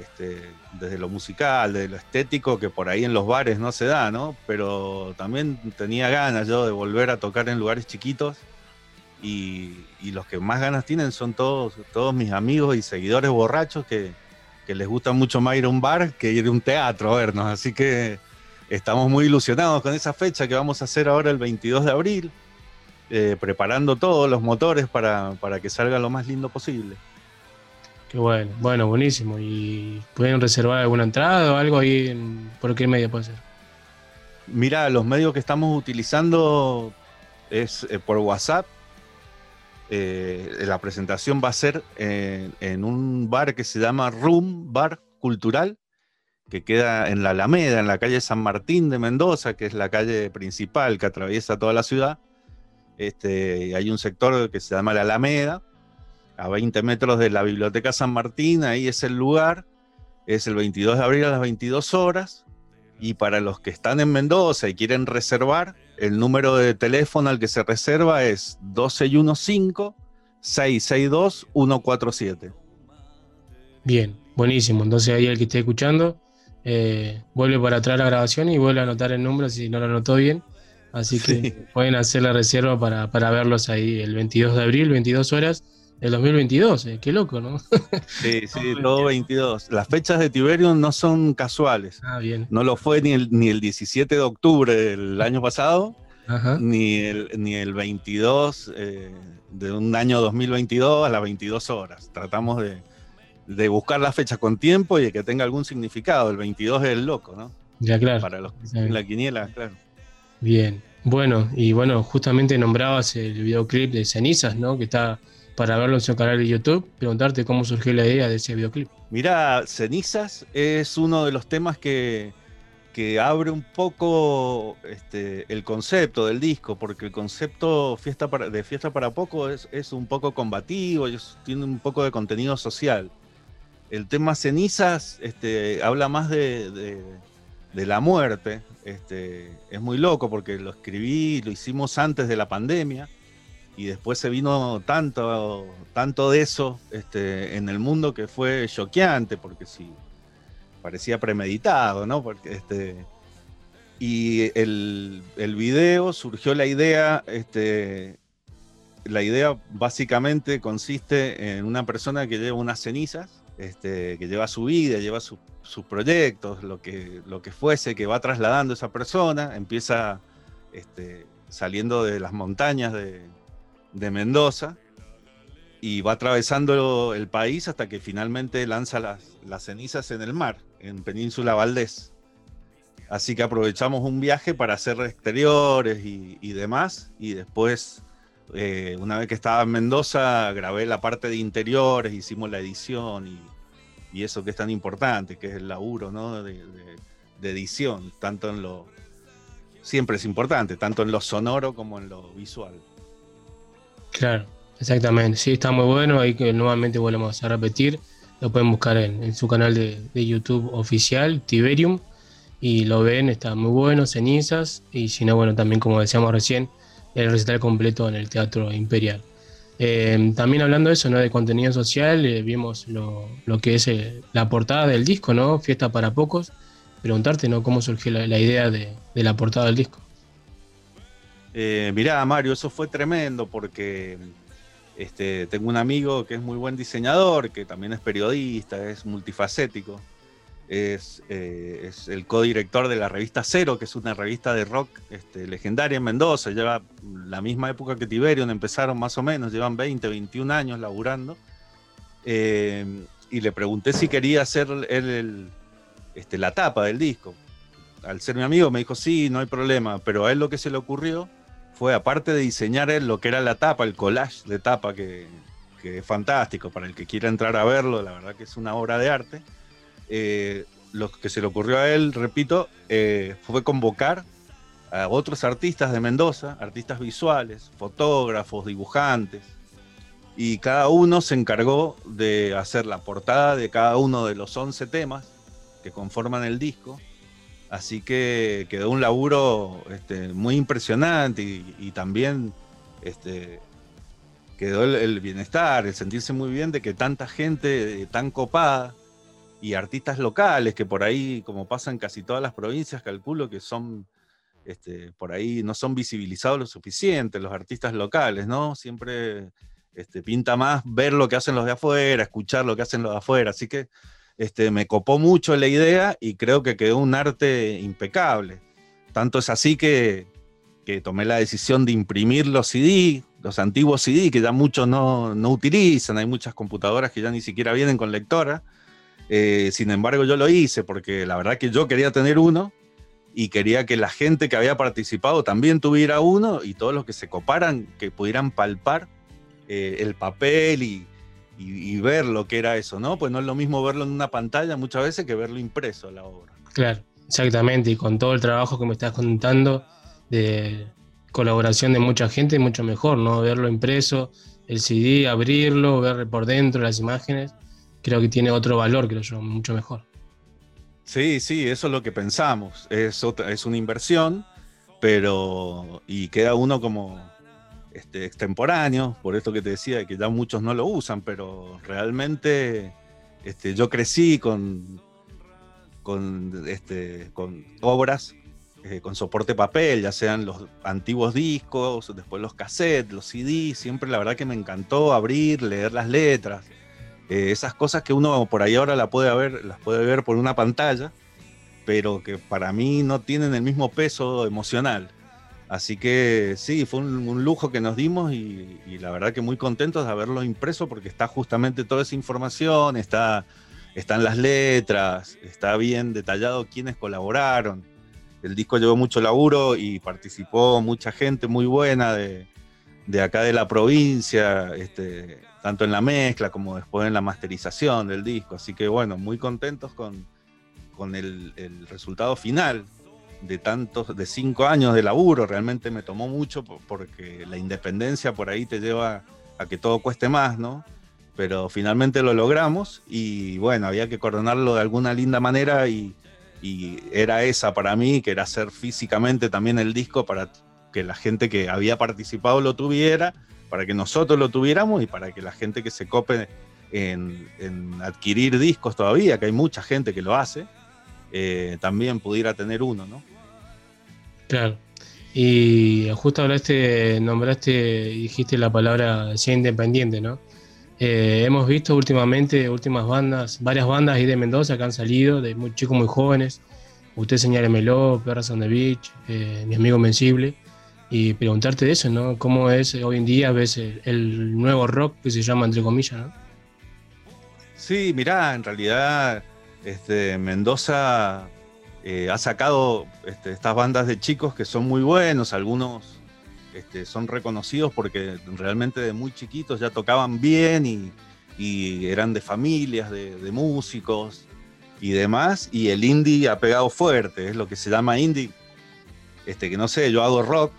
este, desde lo musical, desde lo estético, que por ahí en los bares no se da, ¿no? Pero también tenía ganas yo de volver a tocar en lugares chiquitos y, y los que más ganas tienen son todos, todos mis amigos y seguidores borrachos que, que les gusta mucho más ir a un bar que ir a un teatro a vernos. Así que estamos muy ilusionados con esa fecha que vamos a hacer ahora el 22 de abril, eh, preparando todos los motores para, para, que salga lo más lindo posible. Qué bueno, bueno, buenísimo. ¿Y pueden reservar alguna entrada o algo ahí? En, ¿Por qué medio puede ser? Mira, los medios que estamos utilizando es eh, por WhatsApp. Eh, la presentación va a ser en, en, un bar que se llama Room Bar Cultural, que queda en la Alameda, en la calle San Martín de Mendoza, que es la calle principal que atraviesa toda la ciudad. Este, hay un sector que se llama la Alameda, a 20 metros de la Biblioteca San Martín, ahí es el lugar, es el 22 de abril a las 22 horas, y para los que están en Mendoza y quieren reservar, el número de teléfono al que se reserva es 1215-662-147. Bien, buenísimo. Entonces ahí el que esté escuchando, eh, vuelve para atrás la grabación y vuelve a anotar el número si no lo anotó bien. Así que pueden hacer la reserva para, para verlos ahí el 22 de abril, 22 horas del 2022. eh, Qué loco, ¿no? Sí, sí, todo 22. Las fechas de Tiberium no son casuales. Ah, bien. No lo fue ni el, ni el 17 de octubre del año pasado, Ajá. ni el, ni el 22 eh, de un año 2022 a las 22 horas. Tratamos de, de buscar la fecha con tiempo y de que tenga algún significado. El 22 es el loco, ¿no? Ya, claro. Para los que en la quiniela, claro. Bien. Bueno, y bueno, justamente nombrabas el videoclip de Cenizas, ¿no? Que está para verlo en su canal de YouTube. Preguntarte cómo surgió la idea de ese videoclip. Mira, Cenizas es uno de los temas que, que abre un poco este, el concepto del disco, porque el concepto fiesta de Fiesta para Poco es, es un poco combativo, tiene un poco de contenido social. El tema Cenizas este, habla más de, de- de la muerte. Este, es muy loco porque lo escribí, lo hicimos antes de la pandemia y después se vino tanto, tanto de eso este, en el mundo que fue choqueante, porque sí, parecía premeditado, ¿no? Porque, este, y el, el video surgió la idea, este, la idea básicamente consiste en una persona que lleva unas cenizas, este, que lleva su vida, lleva su- sus proyectos, lo que, lo que fuese que va trasladando esa persona, empieza este, saliendo de las montañas de, de Mendoza y va atravesando el país hasta que finalmente lanza las, cenizas en el mar, en Península Valdés. Así que aprovechamos un viaje para hacer exteriores y, demás. Y después, eh, una vez que estaba en Mendoza, grabé la parte de interiores, hicimos la edición y, eso que es tan importante, que es el laburo ¿no? de- de edición, tanto en lo... Siempre es importante, tanto en lo sonoro como en lo visual. Claro, exactamente. Sí, está muy bueno. Ahí que nuevamente volvemos a repetir. Lo pueden buscar en, su canal de, YouTube oficial, Tiberium. Y lo ven, está muy bueno, cenizas. Y si no, bueno, también como decíamos recién, el recital completo en el Teatro Imperial. Eh, también hablando de eso, ¿no? De contenido social, eh, vimos lo, que es eh, la portada del disco, ¿no? Fiesta para pocos. Preguntarte, ¿no? ¿Cómo surgió la, idea de, de la portada del disco? Eh, mirá, Mario, eso fue tremendo porque este, tengo un amigo que es muy buen diseñador, que también es periodista, es multifacético. Es, eh, es el codirector de la revista Cero, que es una revista de rock este, legendaria en Mendoza. Lleva la misma época que Tiberion, empezaron más o menos, llevan 20, 21 años laburando. Eh, y le pregunté si quería hacer él este, la tapa del disco. Al ser mi amigo me dijo, sí, no hay problema, pero a él lo que se le ocurrió fue, aparte de diseñar lo que era la tapa, el collage de tapa, que, que es fantástico, para el que quiera entrar a verlo, la verdad que es una obra de arte, eh, lo que se le ocurrió a él, repito, eh, fue convocar a otros artistas de Mendoza, artistas visuales, fotógrafos, dibujantes, y cada uno se encargó de hacer la portada de cada uno de los 11 temas que conforman el disco. Así que quedó un laburo este, muy impresionante y, también este, quedó el, bienestar, el sentirse muy bien de que tanta gente eh, tan copada y artistas locales que por ahí, como pasa en casi todas las provincias, calculo que son, este, por ahí no son visibilizados lo suficiente los artistas locales, ¿no? Siempre pinta más ver lo que hacen los de afuera, escuchar lo que hacen los de afuera. Así que este, me copó mucho la idea y creo que quedó un arte impecable. Tanto es así que, que tomé la decisión de imprimir los CD, los antiguos CD que ya muchos no, no utilizan, hay muchas computadoras que ya ni siquiera vienen con lectora. Eh, sin embargo, yo lo hice porque la verdad que yo quería tener uno y quería que la gente que había participado también tuviera uno y todos los que se coparan, que pudieran palpar eh, el papel y, y- y ver lo que era eso, ¿no? Pues no es lo mismo verlo en una pantalla muchas veces que verlo impreso la obra. Claro, exactamente, y con todo el trabajo que me estás contando de colaboración de mucha gente, mucho mejor, ¿no? Verlo impreso, el CD, abrirlo, ver por dentro las imágenes, creo que tiene otro valor, creo yo, mucho mejor. Sí, sí, eso es lo que pensamos. Es, otra, es una inversión, pero. y queda uno como este, extemporáneo, por esto que te decía, que ya muchos no lo usan, pero realmente Este, yo crecí con, con, este, obras eh, con soporte papel, ya sean los antiguos discos, después los cassettes, los CDs, siempre la verdad que me encantó abrir, leer las letras, eh, esas cosas que uno por ahí ahora la las puede ver por una pantalla, pero que para mí no tienen el mismo peso emocional. Así que sí, fue un, lujo que nos dimos y, la verdad que muy contentos de haberlo impreso porque está justamente toda esa información, está, están las letras, está bien detallado quiénes colaboraron el disco llevó mucho laburo y participó mucha gente muy buena de, acá de la provincia, este, tanto en la mezcla como después en la masterización del disco. Así que bueno, muy contentos con, con el, resultado final de tantos, de cinco años de laburo. Realmente me tomó mucho porque la independencia por ahí te lleva a que todo cueste más, ¿no? Pero finalmente lo logramos y bueno, había que coronarlo de alguna linda manera y, era esa para mí, que era hacer físicamente también el disco para que la gente que había participado lo tuviera, para que nosotros lo tuviéramos y para que la gente que se cope en, adquirir discos todavía, que hay mucha gente que lo hace, eh, también pudiera tener uno, ¿no? Claro. Y justo hablaste, nombraste dijiste la palabra sea independiente, ¿no? Eh, hemos visto últimamente últimas bandas, varias bandas ahí de Mendoza que han salido, de muy chicos muy jóvenes. Usted señálemelo, Perras on the Beach, eh, mi amigo Mensible. Y preguntarte de eso, ¿no? ¿Cómo es hoy en día, ves el, nuevo rock que se llama entre comillas, ¿no? Sí, mirá, en realidad este, Mendoza eh, ha sacado este, estas bandas de chicos que son muy buenos, algunos este, son reconocidos porque realmente de muy chiquitos ya tocaban bien y, eran de familias, de, músicos y demás. Y el indie ha pegado fuerte, es lo que se llama indie. Este, que no sé, yo hago rock,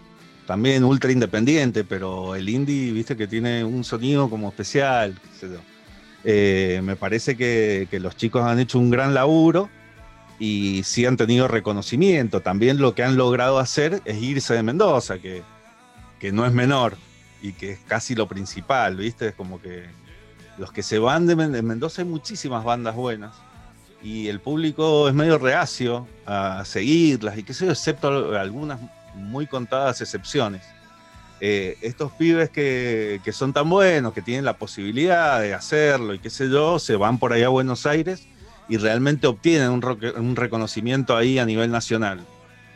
también ultra independiente, pero el indie, viste que tiene un sonido como especial. Eh, me parece que, que, los chicos han hecho un gran laburo y sí han tenido reconocimiento. También lo que han logrado hacer es irse de Mendoza, que que no es menor y que es casi lo principal, ¿viste? Es como que los que se van de, Mendoza hay muchísimas bandas buenas y el público es medio reacio a seguirlas y qué sé yo, excepto algunas muy contadas excepciones. Eh, estos pibes que, que, son tan buenos, que tienen la posibilidad de hacerlo y qué sé yo, se van por allá a Buenos Aires y realmente obtienen un, reconocimiento ahí a nivel nacional.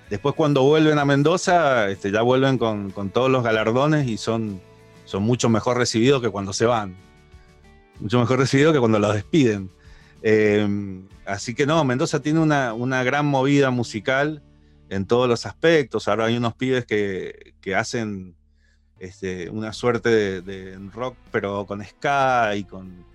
Después cuando vuelven a Mendoza, este, ya vuelven con, todos los galardones y son, son mucho mejor recibidos que cuando se van. Mucho mejor recibidos que cuando los despiden. Em, así que no, Mendoza tiene una, gran movida musical en todos los aspectos. Ahora hay unos pibes que, hacen este, una suerte de, rock, pero con ska y con...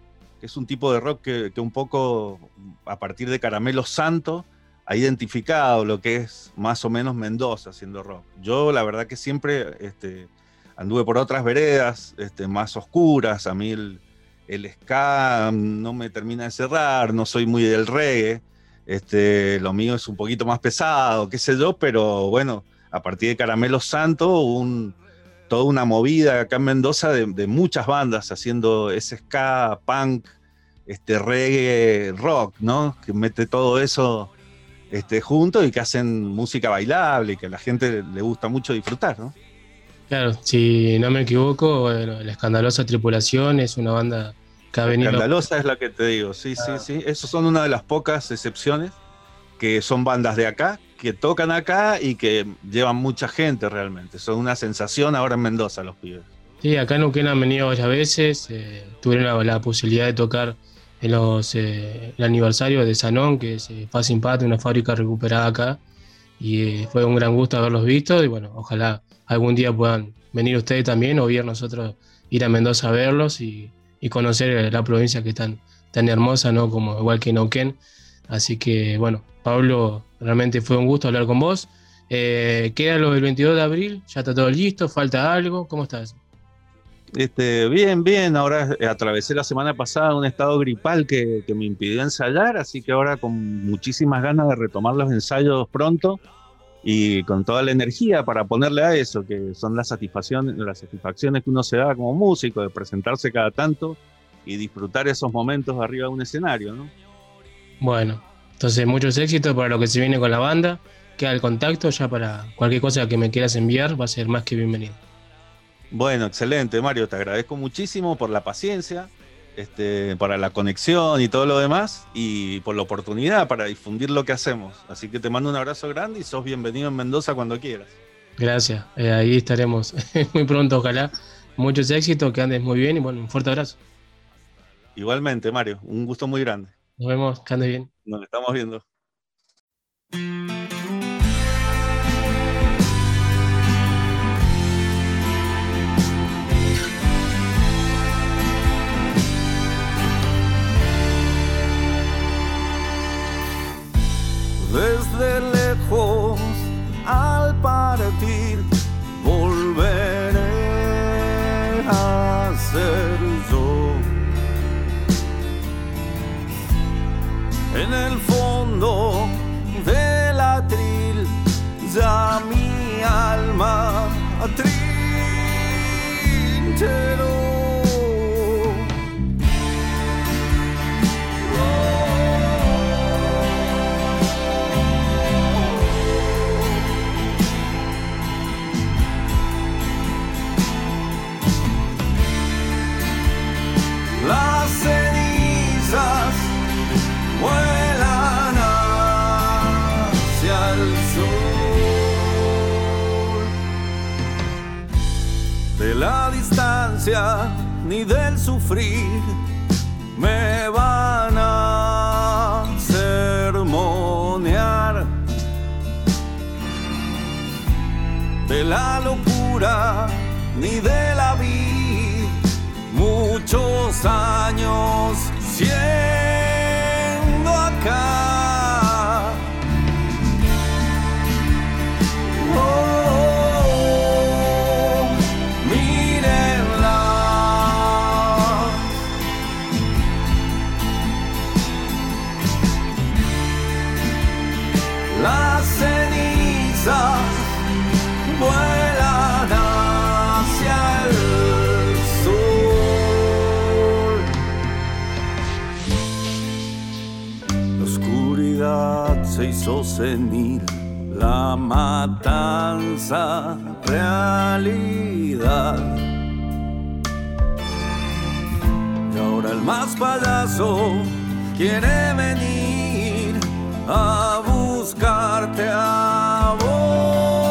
es un tipo de rock que, que un poco a partir de Caramelo Santo ha identificado lo que es más o menos Mendoza haciendo rock. Yo la verdad que siempre este, anduve por otras veredas este, más oscuras, a mí el, el, ska no me termina de cerrar, no soy muy del reggae, este, lo mío es un poquito más pesado, qué sé yo, pero bueno, a partir de Caramelo Santo un, toda una movida acá en Mendoza de, de, muchas bandas haciendo ese ska, punk, este reggae, rock, ¿no? Que mete todo eso este, juntos y que hacen música bailable y que a la gente le gusta mucho disfrutar, ¿no? Claro, si no me equivoco, bueno, la escandalosa tripulación es una banda que ha venido. Escandalosa es la que te digo, sí, sí, ah. sí. Esos son una de las pocas excepciones que son bandas de acá, que tocan acá y que llevan mucha gente realmente. Son una sensación ahora en Mendoza los pibes. Sí, acá en Neuquén han venido varias veces, eh, tuvieron la posibilidad de tocar en los, eh, el aniversario de Sanón, que es eh, Paz una fábrica recuperada acá. Y eh, fue un gran gusto haberlos visto. Y bueno, ojalá algún día puedan venir ustedes también o bien nosotros ir a Mendoza a verlos y, y conocer eh, la provincia que es tan, tan hermosa, ¿no? Como igual que Neuquén. Así que bueno, Pablo, realmente fue un gusto hablar con vos. queda lo del 22 de abril, ya está todo listo, falta algo, ¿cómo estás? Este, bien, bien. Ahora eh, atravesé la semana pasada un estado gripal que, me impidió ensayar, así que ahora con muchísimas ganas de retomar los ensayos pronto y con toda la energía para ponerle a eso, que son las satisfacciones, las satisfacciones que uno se da como músico, de presentarse cada tanto y disfrutar esos momentos arriba de un escenario, ¿no? Bueno, entonces muchos éxitos para lo que se viene con la banda. Queda el contacto ya para cualquier cosa que me quieras enviar, va a ser más que bienvenido. Bueno, excelente, Mario. Te agradezco muchísimo por la paciencia, este, para la conexión y todo lo demás, y por la oportunidad para difundir lo que hacemos. Así que te mando un abrazo grande y sos bienvenido en Mendoza cuando quieras. Gracias, eh, ahí estaremos muy pronto, ojalá. Muchos éxitos, que andes muy bien y bueno, un fuerte abrazo. Igualmente, Mario, un gusto muy grande. Nos vemos, que bien. Nos estamos viendo. Desde lejos al partir ni del sufrir me van a sermonear. De la locura ni de la vida muchos años siendo acá. Senil, la matanza realidad. Y ahora el más payaso quiere venir a buscarte a vos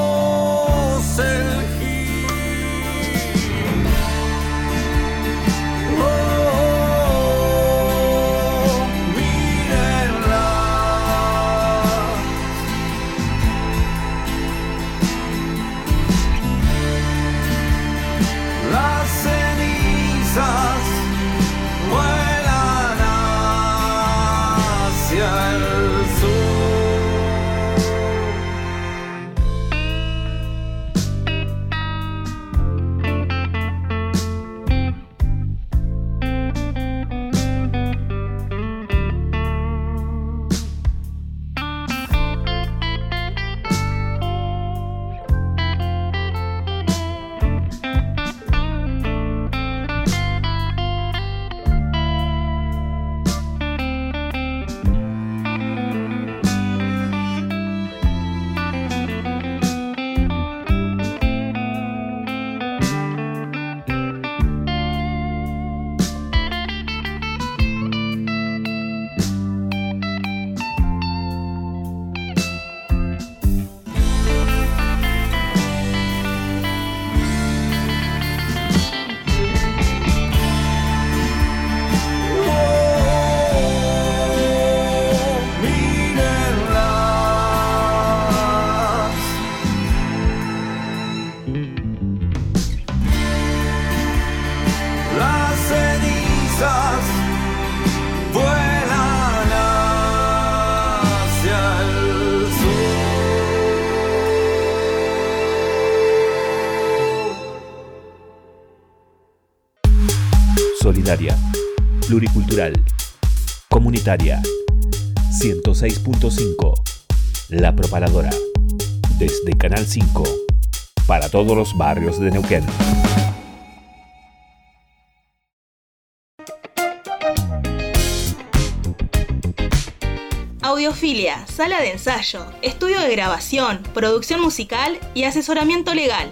pluricultural, comunitaria. 106.5, La Propaladora, desde Canal 5, para todos los barrios de Neuquén. Audiofilia, sala de ensayo, estudio de grabación, producción musical y asesoramiento legal.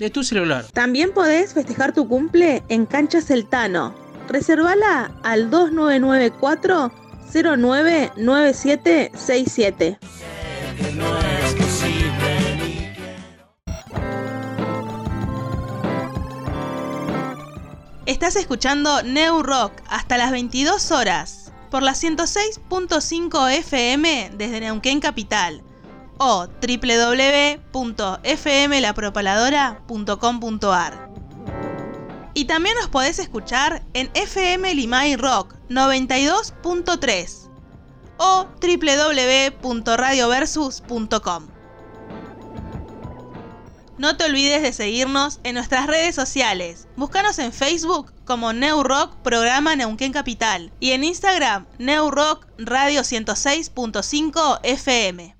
de tu celular. También podés festejar tu cumple en Canchas El Tano. Reservala al 2994 099767. Estás escuchando New Rock hasta las 22 horas por la 106.5 FM desde Neuquén Capital o www.fmlapropaladora.com.ar. Y también nos podés escuchar en FM Limay Rock 92.3 o www.radioversus.com. No te olvides de seguirnos en nuestras redes sociales. Búscanos en Facebook como New Rock Programa Neuquén Capital y en Instagram New Rock Radio 106.5 FM.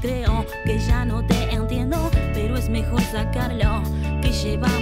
Creo que ya no te entiendo, pero es mejor sacarlo que llevamos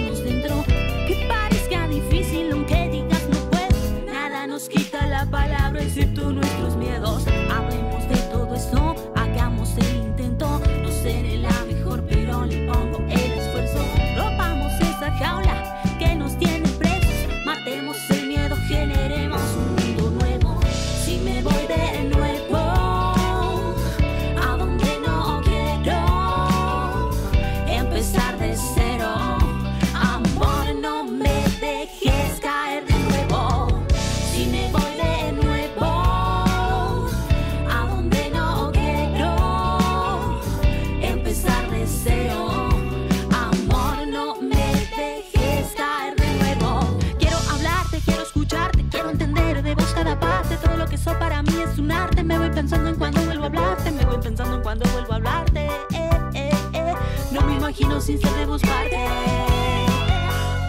No me imagino sin vos parte.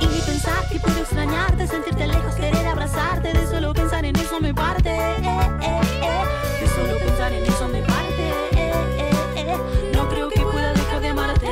Y pensar que puedo extrañarte, sentirte lejos, querer abrazarte. De solo pensar en eso me parte. Eh, eh, eh. De solo pensar en eso me parte. No creo que pueda dejar de amarte.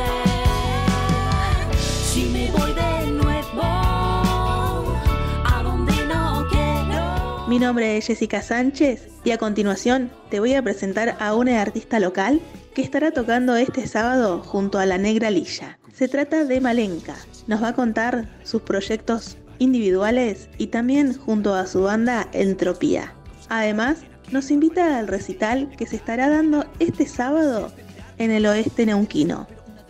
Si me voy de nuevo a donde no quiero. Mi nombre es Jessica Sánchez y a continuación te voy a presentar a una artista local que estará tocando este sábado junto a la Negra Lilla. Se trata de Malenka. Nos va a contar sus proyectos individuales y también junto a su banda Entropía. Además, nos invita al recital que se estará dando este sábado en el oeste neuquino.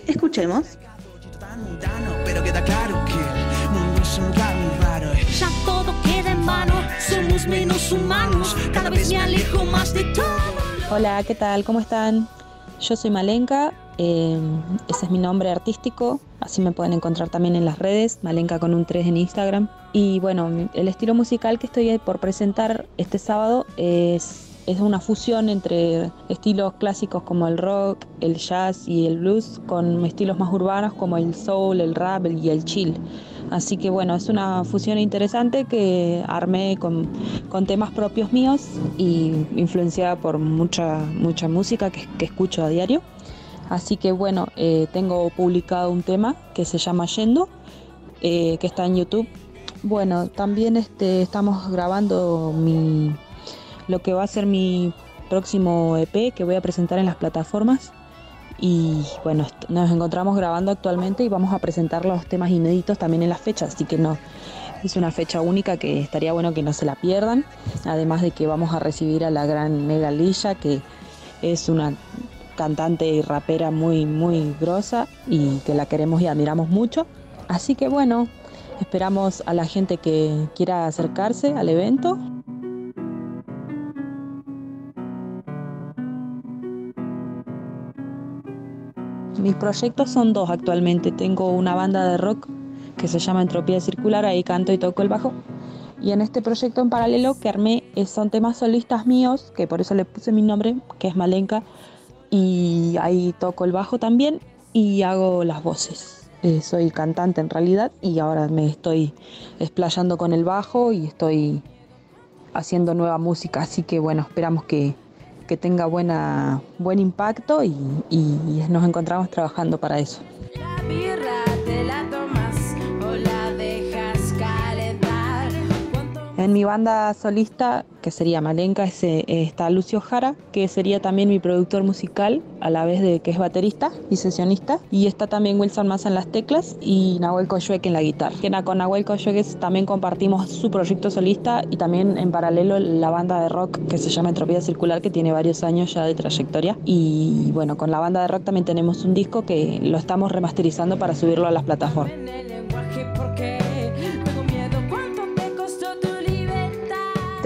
Escuchemos. Ya todo queda en vano, somos menos humanos. Cada vez me alejo más de todo. Hola, ¿qué tal? ¿Cómo están? Yo soy Malenka, eh, ese es mi nombre artístico, así me pueden encontrar también en las redes, Malenka con un 3 en Instagram. Y bueno, el estilo musical que estoy por presentar este sábado es, es una fusión entre estilos clásicos como el rock, el jazz y el blues, con estilos más urbanos como el soul, el rap y el chill. Así que bueno, es una fusión interesante que armé con, con temas propios míos y influenciada por mucha, mucha música que, que escucho a diario. Así que bueno, eh, tengo publicado un tema que se llama Yendo, eh, que está en YouTube. Bueno, también este, estamos grabando mi, lo que va a ser mi próximo EP que voy a presentar en las plataformas. Y bueno, nos encontramos grabando actualmente y vamos a presentar los temas inéditos también en las fechas, así que no, es una fecha única que estaría bueno que no se la pierdan. Además de que vamos a recibir a la gran Negra Lilla, que es una cantante y rapera muy, muy grosa y que la queremos y admiramos mucho. Así que bueno, esperamos a la gente que quiera acercarse al evento. Mis proyectos son dos actualmente. Tengo una banda de rock que se llama Entropía Circular, ahí canto y toco el bajo. Y en este proyecto en paralelo que armé eh, son temas solistas míos, que por eso le puse mi nombre, que es Malenka. Y ahí toco el bajo también y hago las voces. Eh, soy cantante en realidad y ahora me estoy explayando con el bajo y estoy haciendo nueva música. Así que bueno, esperamos que, que tenga buena, buen impacto y, nos encontramos trabajando para eso. Mi banda solista, que sería Malenka, ese- está Lucio Jara, que sería también mi productor musical, a la vez de que es baterista y sesionista. Y está también Wilson Massa en las teclas y Nahuel Coyueque en la guitarra. Que con Nahuel Coyueque también compartimos su proyecto solista y también en paralelo la banda de rock que se llama Entropía Circular, que tiene varios años ya de trayectoria. Y bueno, con la banda de rock también tenemos un disco que lo estamos remasterizando para subirlo a las plataformas.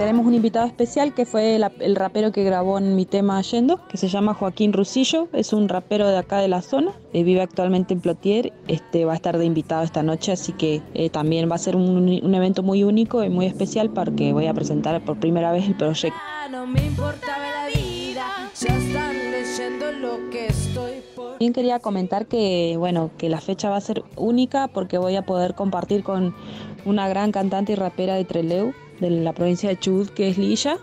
Tenemos un invitado especial que fue el rapero que grabó en mi tema Yendo, que se llama Joaquín Rusillo, es un rapero de acá de la zona, eh, vive actualmente en Plotier, este, va a estar de invitado esta noche, así que eh, también va a ser un, un evento muy único y muy especial porque voy a presentar por primera vez el proyecto. No me importaba la vida, ya están leyendo lo que estoy por. También quería comentar que, bueno, que la fecha va a ser única porque voy a poder compartir con una gran cantante y rapera de Trelew, de la provincia de Chubut, que es Lilla,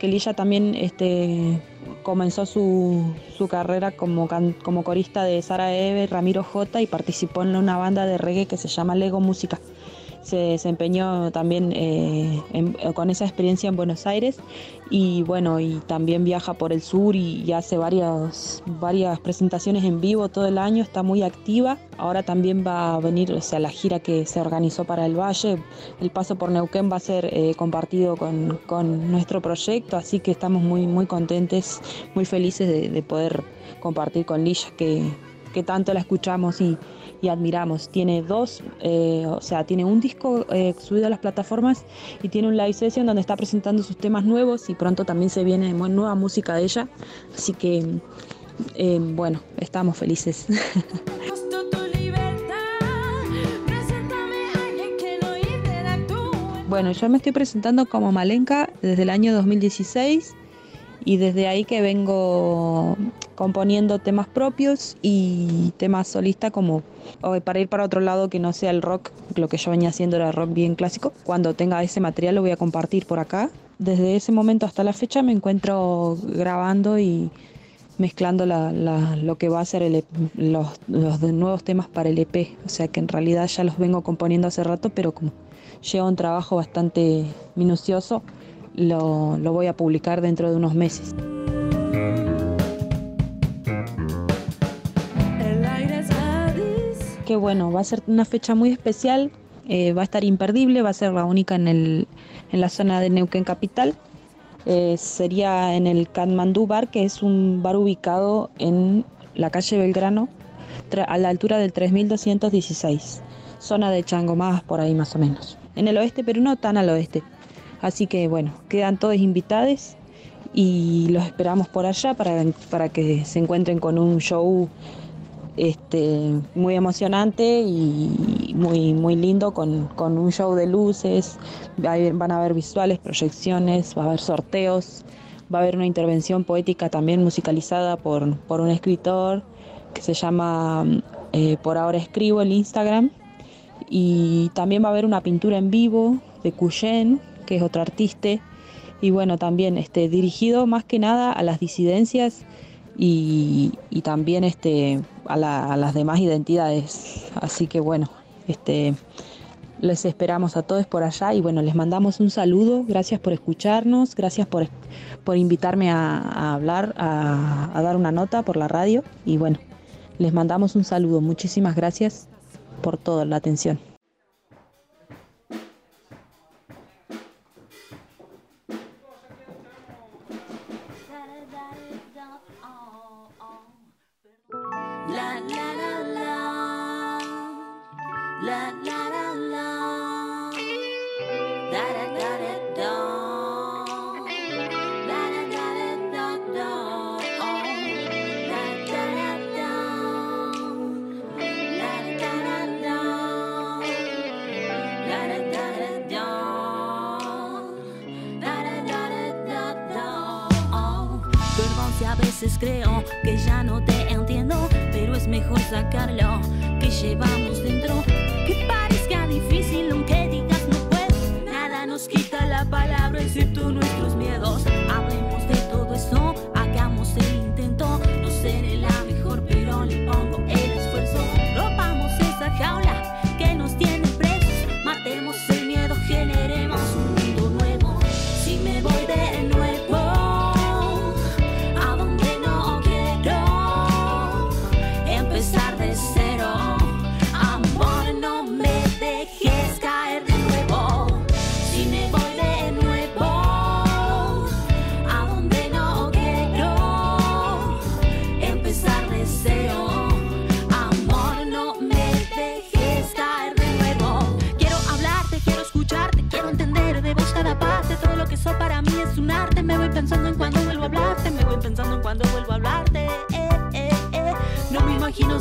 que Lilla también este, comenzó su, su carrera como, can- como corista de Sara Eve, Ramiro J y participó en una banda de reggae que se llama Lego Música. Se desempeñó también eh, con esa experiencia en Buenos Aires y bueno, y también viaja por el sur y, hace varias, varias presentaciones en vivo todo el año, está muy activa. Ahora también va a venir, o sea, la gira que se organizó para el Valle, el paso por Neuquén va a ser eh, compartido con, con nuestro proyecto, así que estamos muy, muy contentos, muy felices de, de poder compartir con Lilla, que, que tanto la escuchamos y, y admiramos. Tiene dos, eh, o sea, tiene un disco eh, subido a las plataformas y tiene un live session donde está presentando sus temas nuevos y pronto también se viene nueva música de ella. Así que, eh, bueno, estamos felices. Bueno, yo me estoy presentando como Malenka desde el año 2016 y desde ahí que vengo componiendo temas propios y temas solista como para ir para otro lado que no sea el rock, lo que yo venía haciendo era rock bien clásico. Cuando tenga ese material lo voy a compartir por acá. Desde ese momento hasta la fecha me encuentro grabando y mezclando la- la- lo que va a ser el EP los, los nuevos temas para el EP. O sea que en realidad ya los vengo componiendo hace rato, pero como lleva un trabajo bastante minucioso, lo, lo voy a publicar dentro de unos meses. Que bueno, va a ser una fecha muy especial, eh, va a estar imperdible, va a ser la única en, el, en la zona de Neuquén Capital. Eh, sería en el Katmandú Bar, que es un bar ubicado en la calle Belgrano a la altura del 3216, zona de Changomás, por ahí más o menos. En el oeste, pero no tan al oeste. Así que bueno, quedan todos invitados y los esperamos por allá para, para que se encuentren con un show este, muy emocionante y muy, muy lindo con, con un show de luces, van a haber visuales, proyecciones, va a haber sorteos, va a haber una intervención poética también musicalizada por, por un escritor que se llama eh, Por ahora escribo el Instagram. Y también va a haber una pintura en vivo de Cuyen, que es otro artista, y bueno, también este, dirigido más que nada a las disidencias y, también este, a, la- a las demás identidades. Así que bueno, este, les esperamos a todos por allá y bueno, les mandamos un saludo, gracias por escucharnos, gracias por, por invitarme a, hablar, a dar una nota por la radio y bueno, les mandamos un saludo, muchísimas gracias por toda la atención. Creo que ya no te entiendo, pero es mejor sacarlo que llevamos dentro. Que parezca difícil aunque digas no puedo. Nada nos quita la palabra excepto nuestros miedos.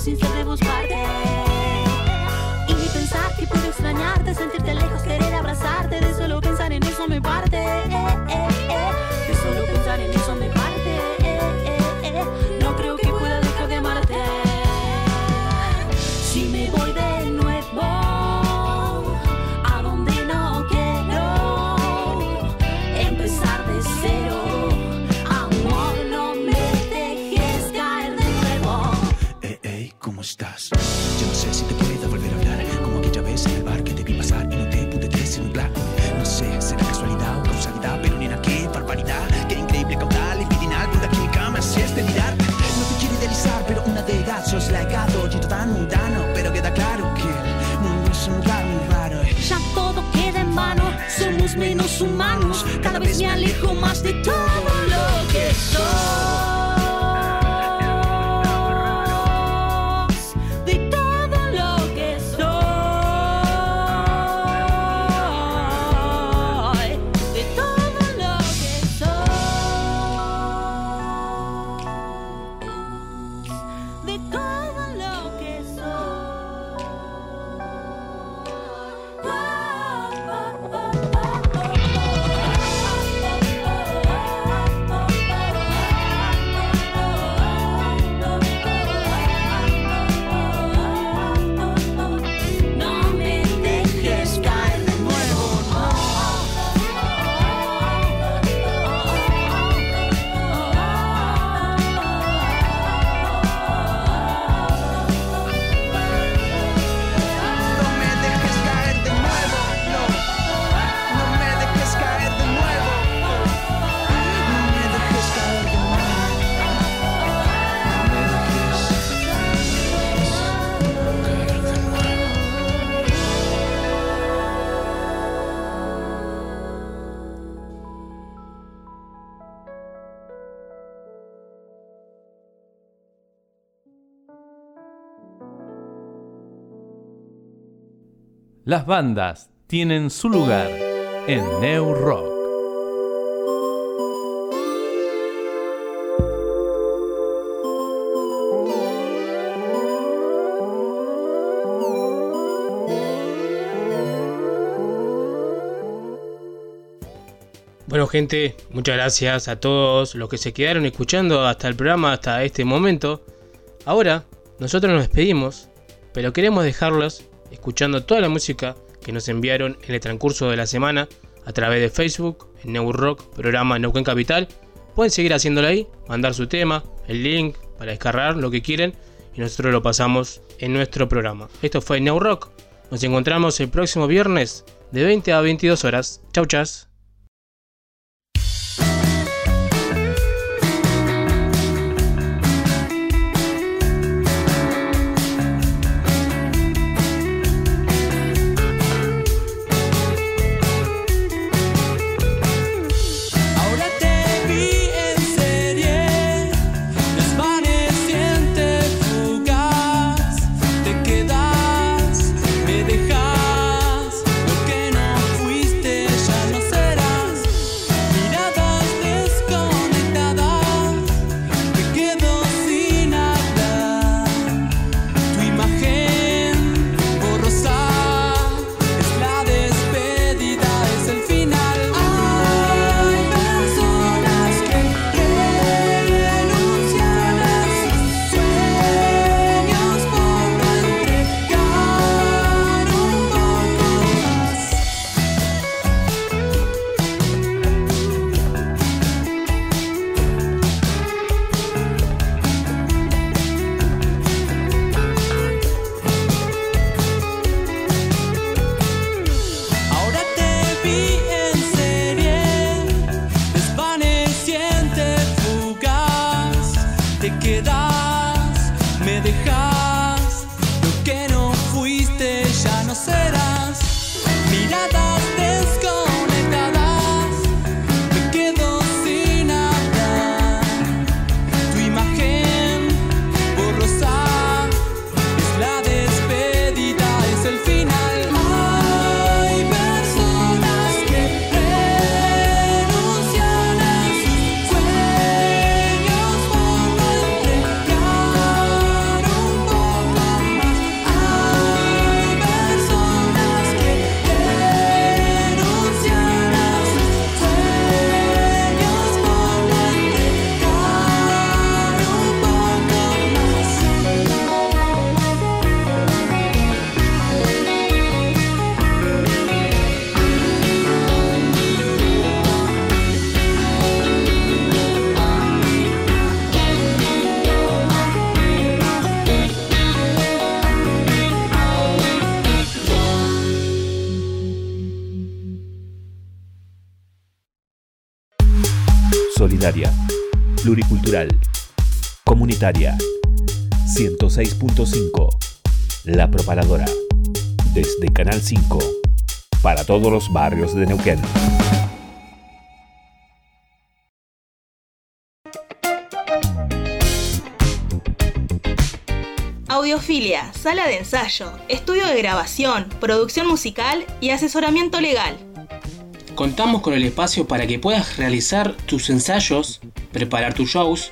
Sin ser de vos parte. Y ni pensar que puedo extrañarte, sentirte lejos, querer abrazarte. De solo pensar en eso me parte. Eh, eh, eh. De solo pensar en eso me alejo más Las bandas tienen su lugar en New Rock. Bueno gente, muchas gracias a todos los que se quedaron escuchando hasta el programa, hasta este momento. Ahora, nosotros nos despedimos, pero queremos dejarlos escuchando toda la música que nos enviaron en el transcurso de la semana a través de Facebook, en New Rock, programa Neuquén Capital. Pueden seguir haciéndolo ahí, mandar su tema, el link para descargar, lo que quieren, y nosotros lo pasamos en nuestro programa. Esto fue New Rock. Nos encontramos el próximo viernes de 20 a 22 horas. Chau, chas. Comunitaria. 106.5 La Propaladora. Desde Canal 5. Para todos los barrios de Neuquén. Audiofilia, sala de ensayo, estudio de grabación, producción musical y asesoramiento legal. Contamos con el espacio para que puedas realizar tus ensayos, preparar tus shows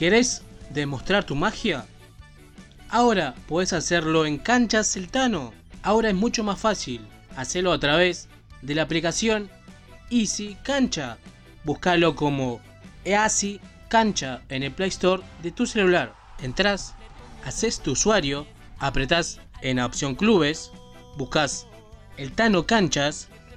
¿Querés demostrar tu magia? Ahora puedes hacerlo en Cancha Celtano. Ahora es mucho más fácil. Hacelo a través de la aplicación Easy Cancha. Búscalo como Easy Cancha en el Play Store de tu celular. Entrás, haces tu usuario, apretás en la opción Clubes, buscas el Tano Canchas,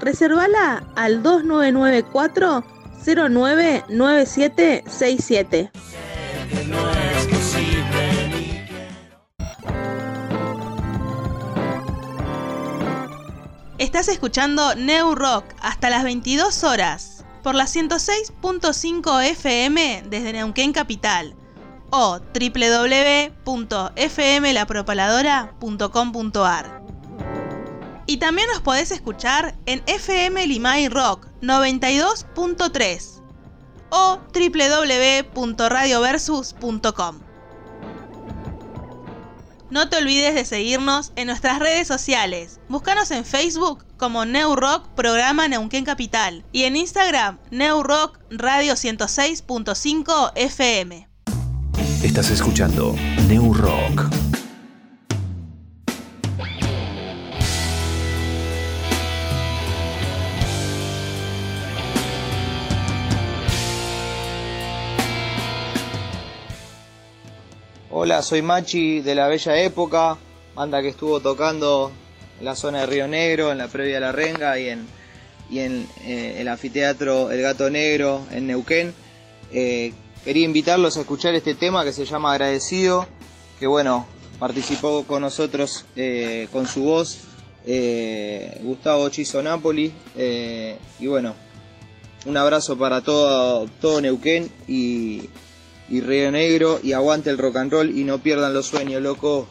Reservala al 2994 099767. Estás escuchando New Rock hasta las 22 horas por la 106.5 FM desde Neuquén Capital o www.fmlapropaladora.com.ar. Y también nos podés escuchar en FM Limay Rock 92.3 o www.radioversus.com. No te olvides de seguirnos en nuestras redes sociales. Búscanos en Facebook como New Rock Programa Neuquén Capital y en Instagram New Rock Radio 106.5 FM. Estás escuchando New Rock. Hola, soy Machi de la Bella Época, banda que estuvo tocando en la zona de Río Negro, en la previa de la Renga y en, y en eh, el anfiteatro El Gato Negro en Neuquén. Eh, quería invitarlos a escuchar este tema que se llama Agradecido, que bueno, participó con nosotros eh, con su voz Gustavo Chizo Napoli. y bueno, un abrazo para todo, todo Neuquén y, y Río Negro y aguante el rock and roll y no pierdan los sueños, loco.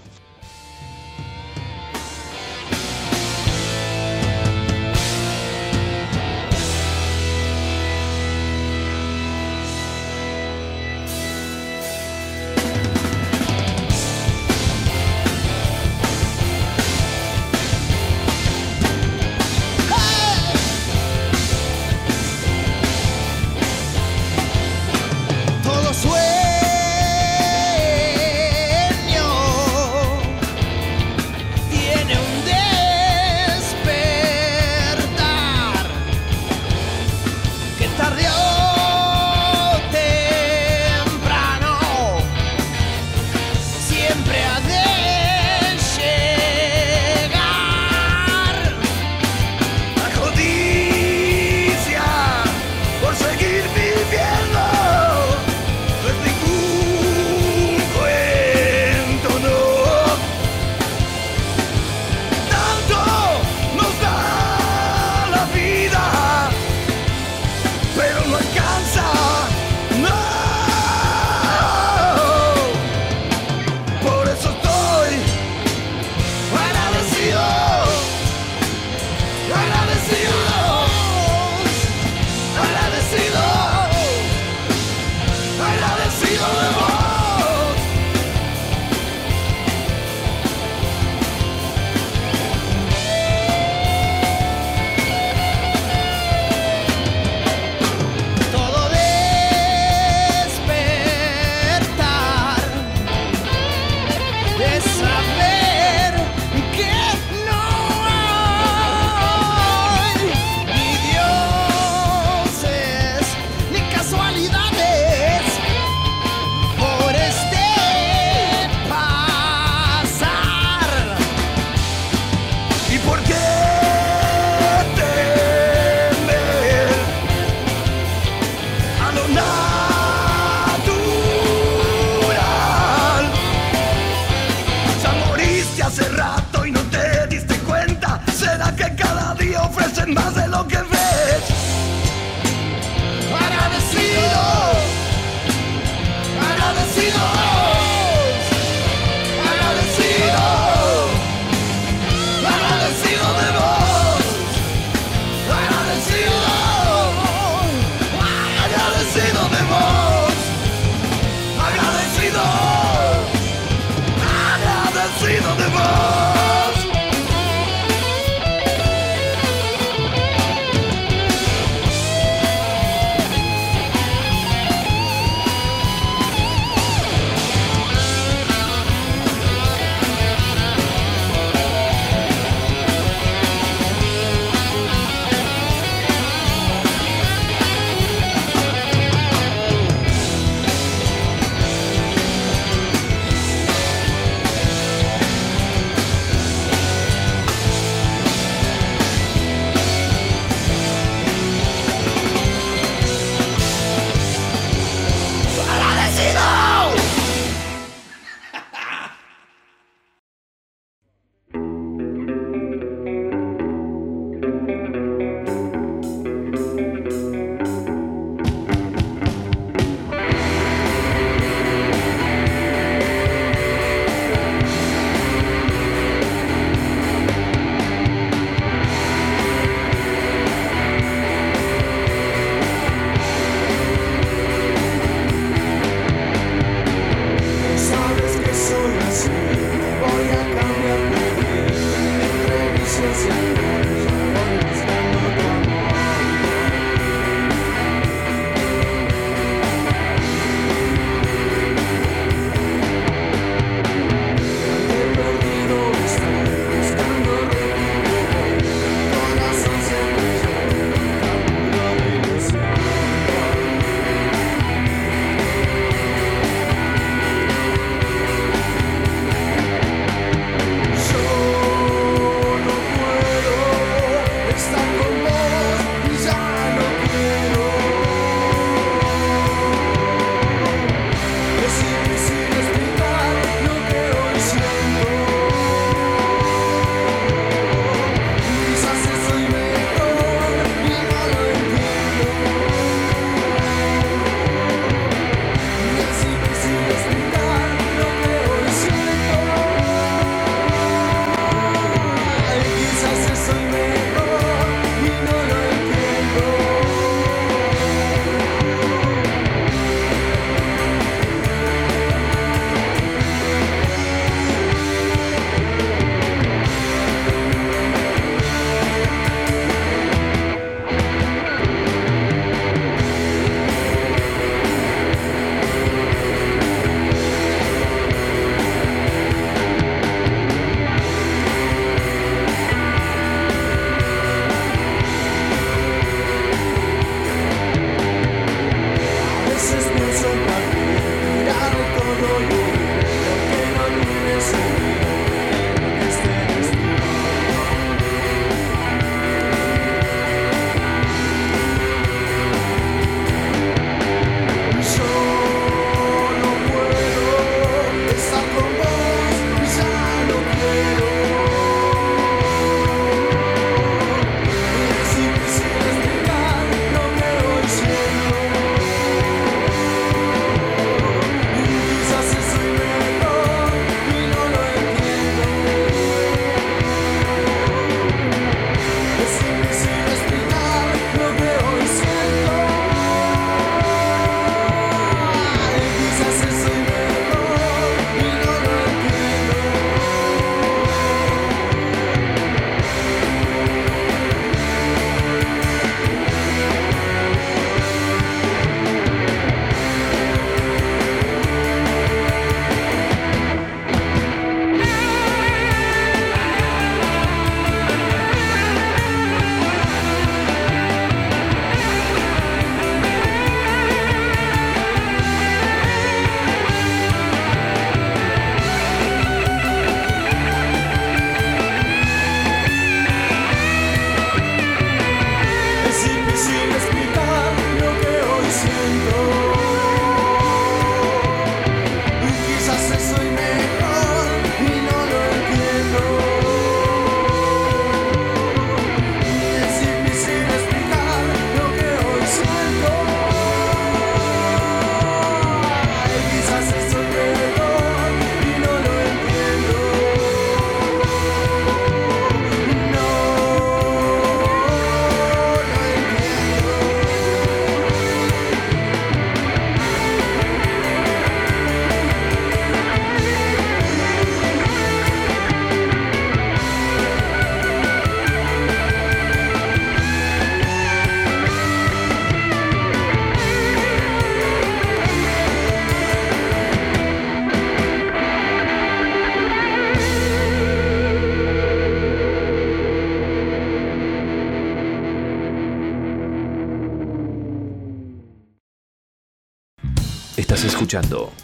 Escuchando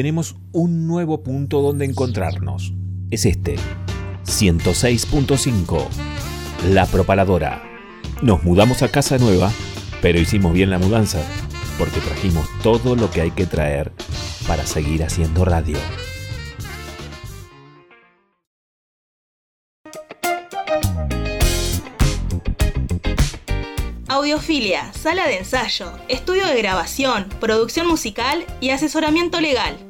tenemos un nuevo punto donde encontrarnos. Es este, 106.5, La Propaladora. Nos mudamos a casa nueva Pero hicimos bien la mudanza, porque trajimos todo lo que hay que traer para seguir haciendo radio. Audiofilia, sala de ensayo, estudio de grabación, producción musical y asesoramiento legal.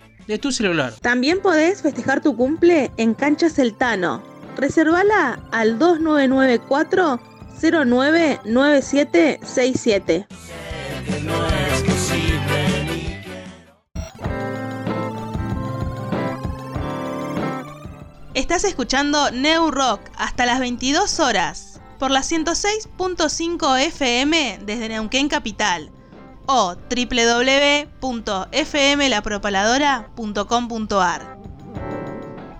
de tu celular. También podés festejar tu cumple en Canchas Celtano. Reservala al 2994 099767. Estás escuchando New Rock hasta las 22 horas por la 106.5 FM desde Neuquén Capital o www.fmlapropaladora.com.ar.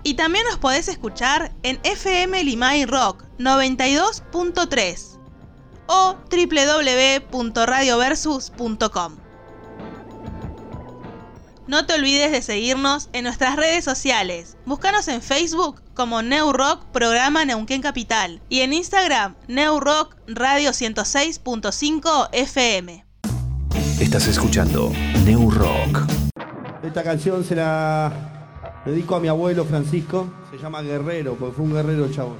Y también nos podés escuchar en FM Limay Rock 92.3 o www.radioversus.com. No te olvides de seguirnos en nuestras redes sociales. Búscanos en Facebook como New Rock Programa Neuquén Capital y en Instagram New Rock Radio 106.5 FM. Estás escuchando New Rock. Esta canción se la dedico a mi abuelo Francisco. Se llama Guerrero, porque fue un guerrero chavo.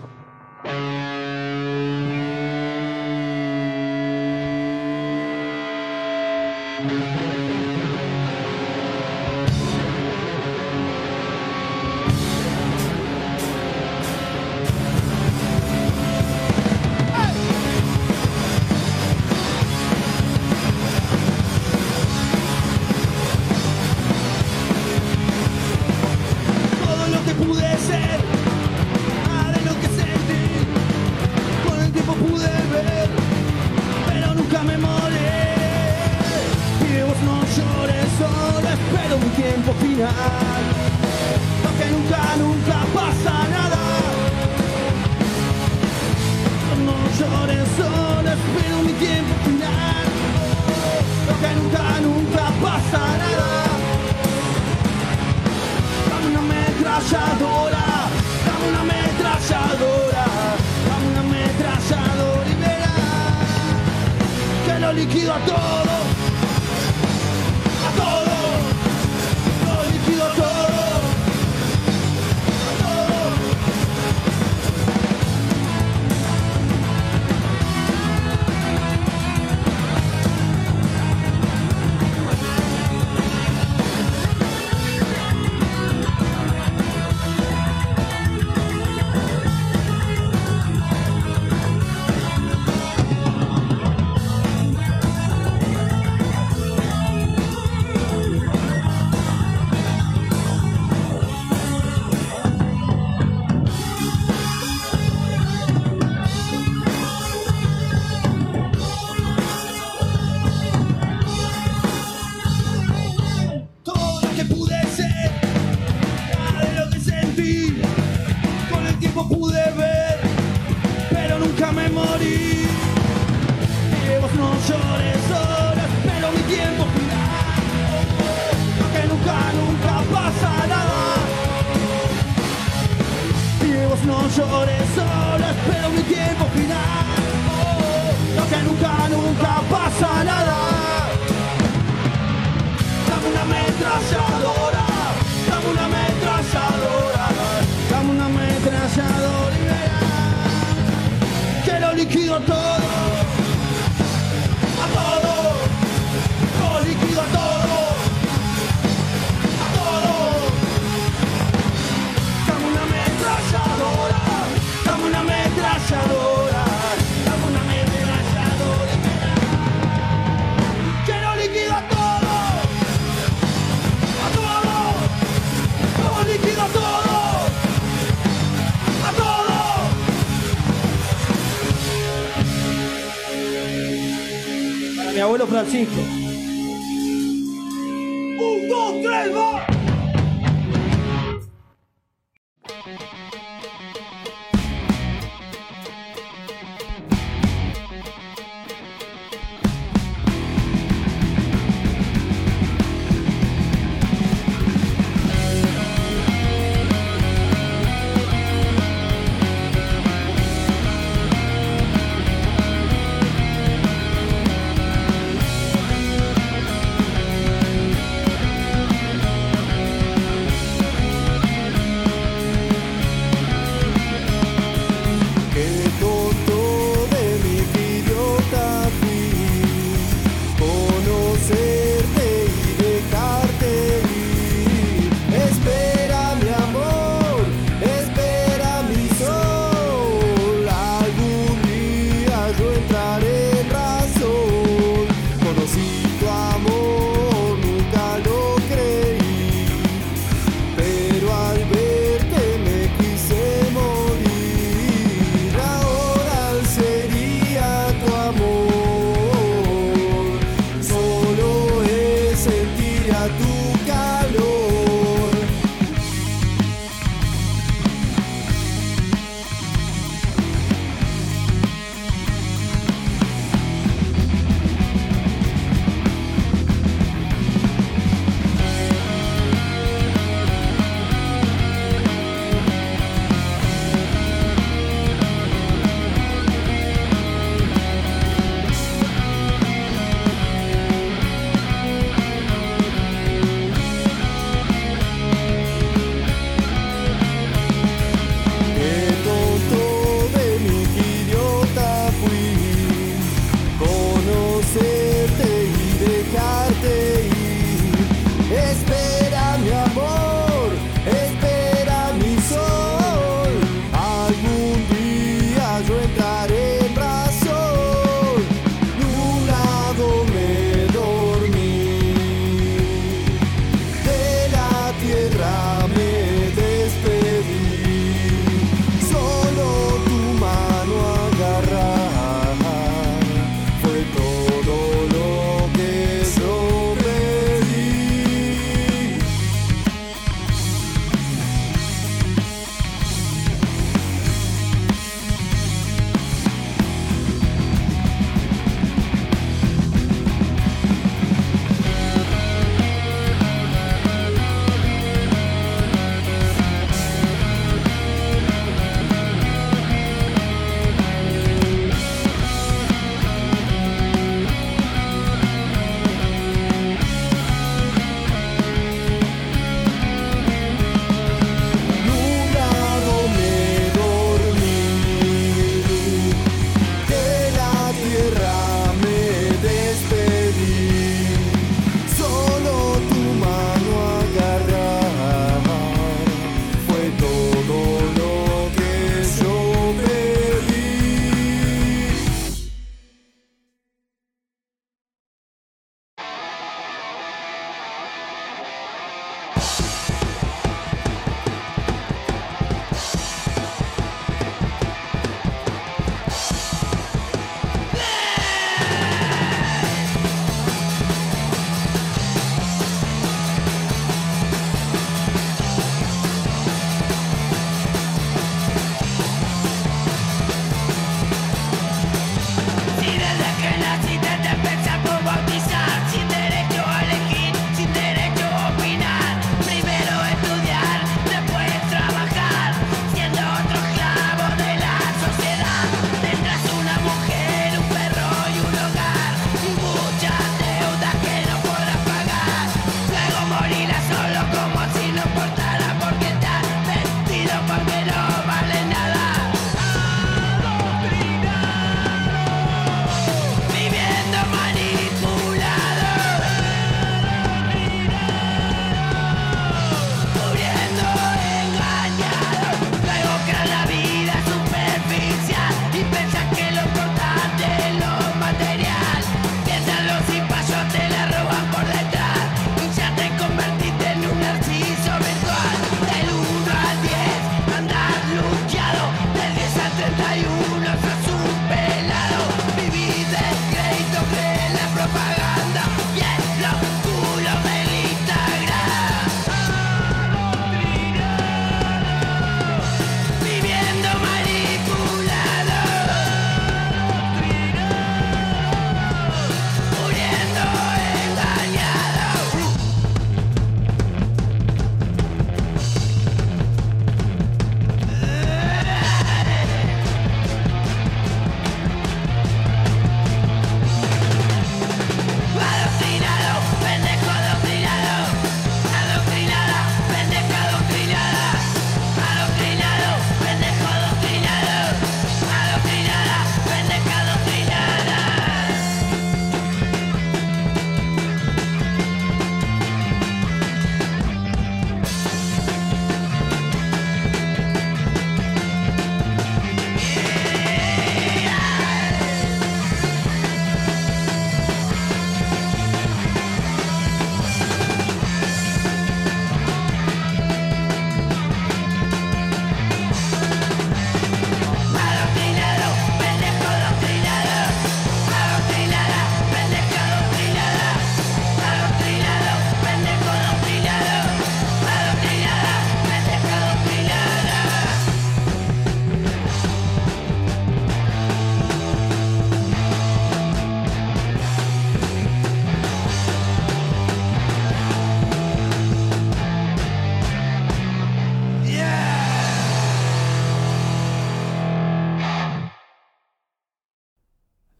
morir. No llores ahora, pero mi tiempo cuidado, que nunca, nunca pasará. Dios, no llores ahora, pero mi tiempo cuidado, que nunca, nunca pasa nada. Dame una metralla. Verás que Francisco. Un, dos, tres, va.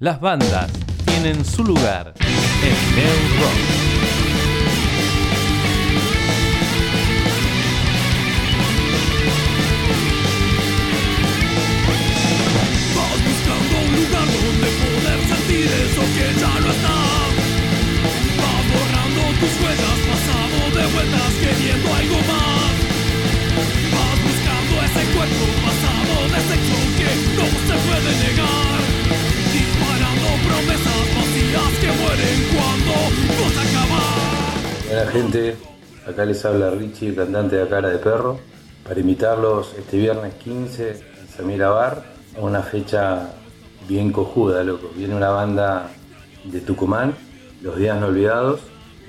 Las bandas tienen su lugar en Neo Rock. Vas buscando un lugar donde poder sentir eso que ya no está. Vas borrando tus huellas, pasado de vueltas, queriendo algo más. Vas buscando ese cuerpo pasado de sexo que no se puede negar. Vacías que mueren cuando no se acaban. Buena gente, acá les habla Richie, cantante de Cara de Perro, para invitarlos este viernes 15 en Samira Bar a una fecha bien cojuda, loco. Viene una banda de Tucumán, Los Días No Olvidados,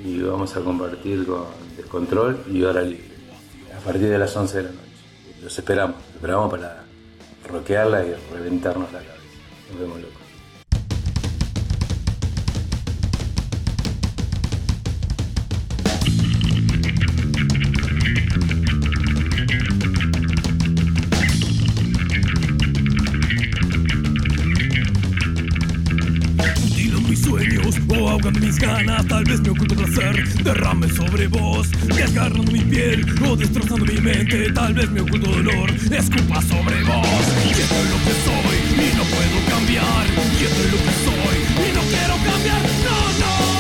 y vamos a compartir con Descontrol y Hora Libre, a partir de las 11 de la noche. Los esperamos, los esperamos para rockearla y reventarnos la cabeza. Nos vemos, loco. Tal vez me oculto placer. Derrame sobre vos Desgarrando mi piel o destrozando mi mente. Tal vez me oculto dolor escupa sobre vos. Y esto es lo que soy y no puedo cambiar. Y esto es lo que soy y no quiero cambiar. No No,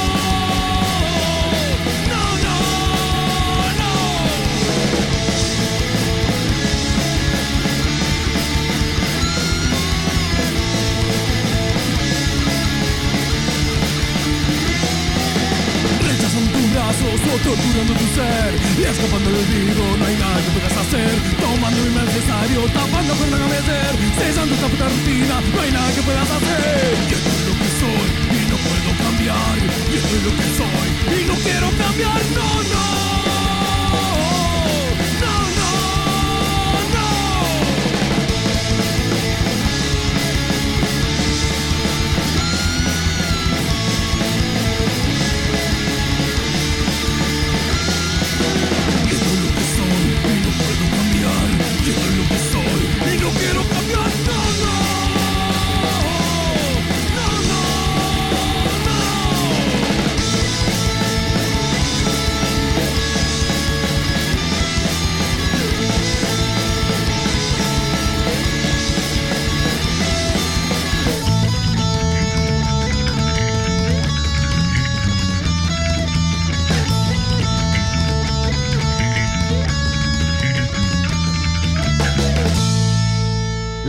o torturando tu ser Y escapando del olvido, no hay nada que puedas hacer. Tomando mi necesario, tapando con la meter Cesando esta puta rutina, no hay nada que puedas hacer. Y esto es lo que soy y no puedo cambiar. Y esto es lo que soy y no quiero cambiar. No No,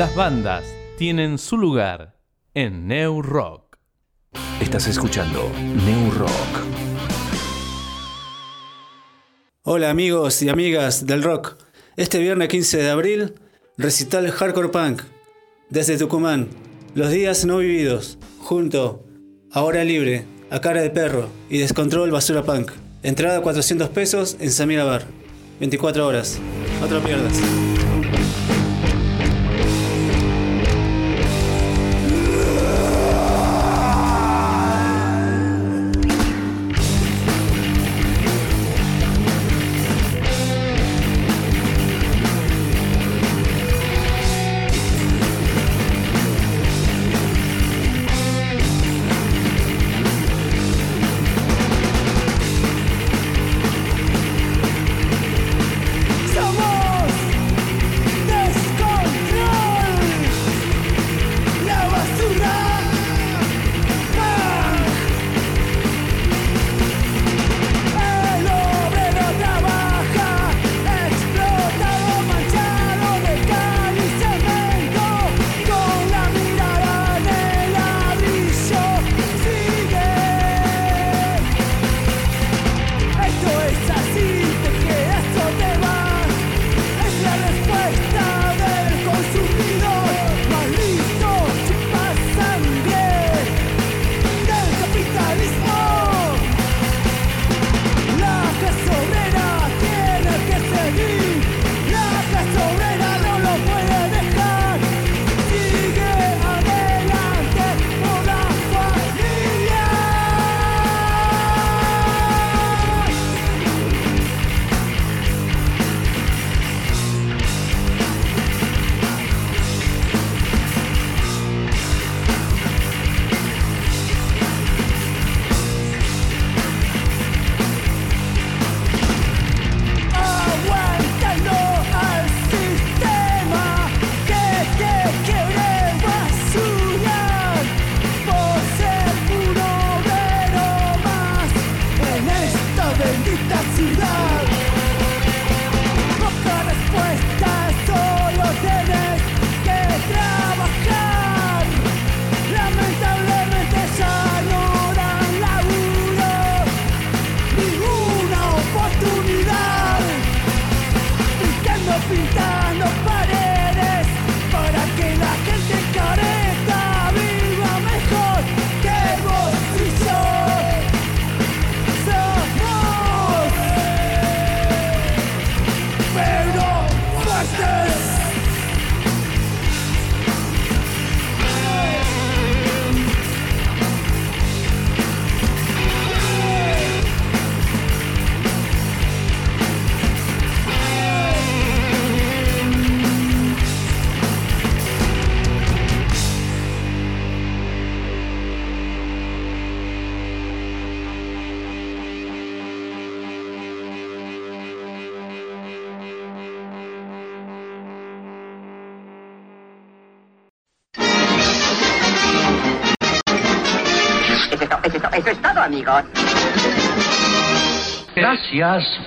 Las bandas tienen su lugar en Neo Rock. Estás escuchando New Rock. Hola amigos y amigas del rock. Este viernes 15 de abril, recital Hardcore Punk desde Tucumán. Los días no vividos, junto a Hora Libre, a Cara de Perro y Descontrol Basura Punk. Entrada 400 pesos en Samira Bar. 24 horas. Otra pierdas.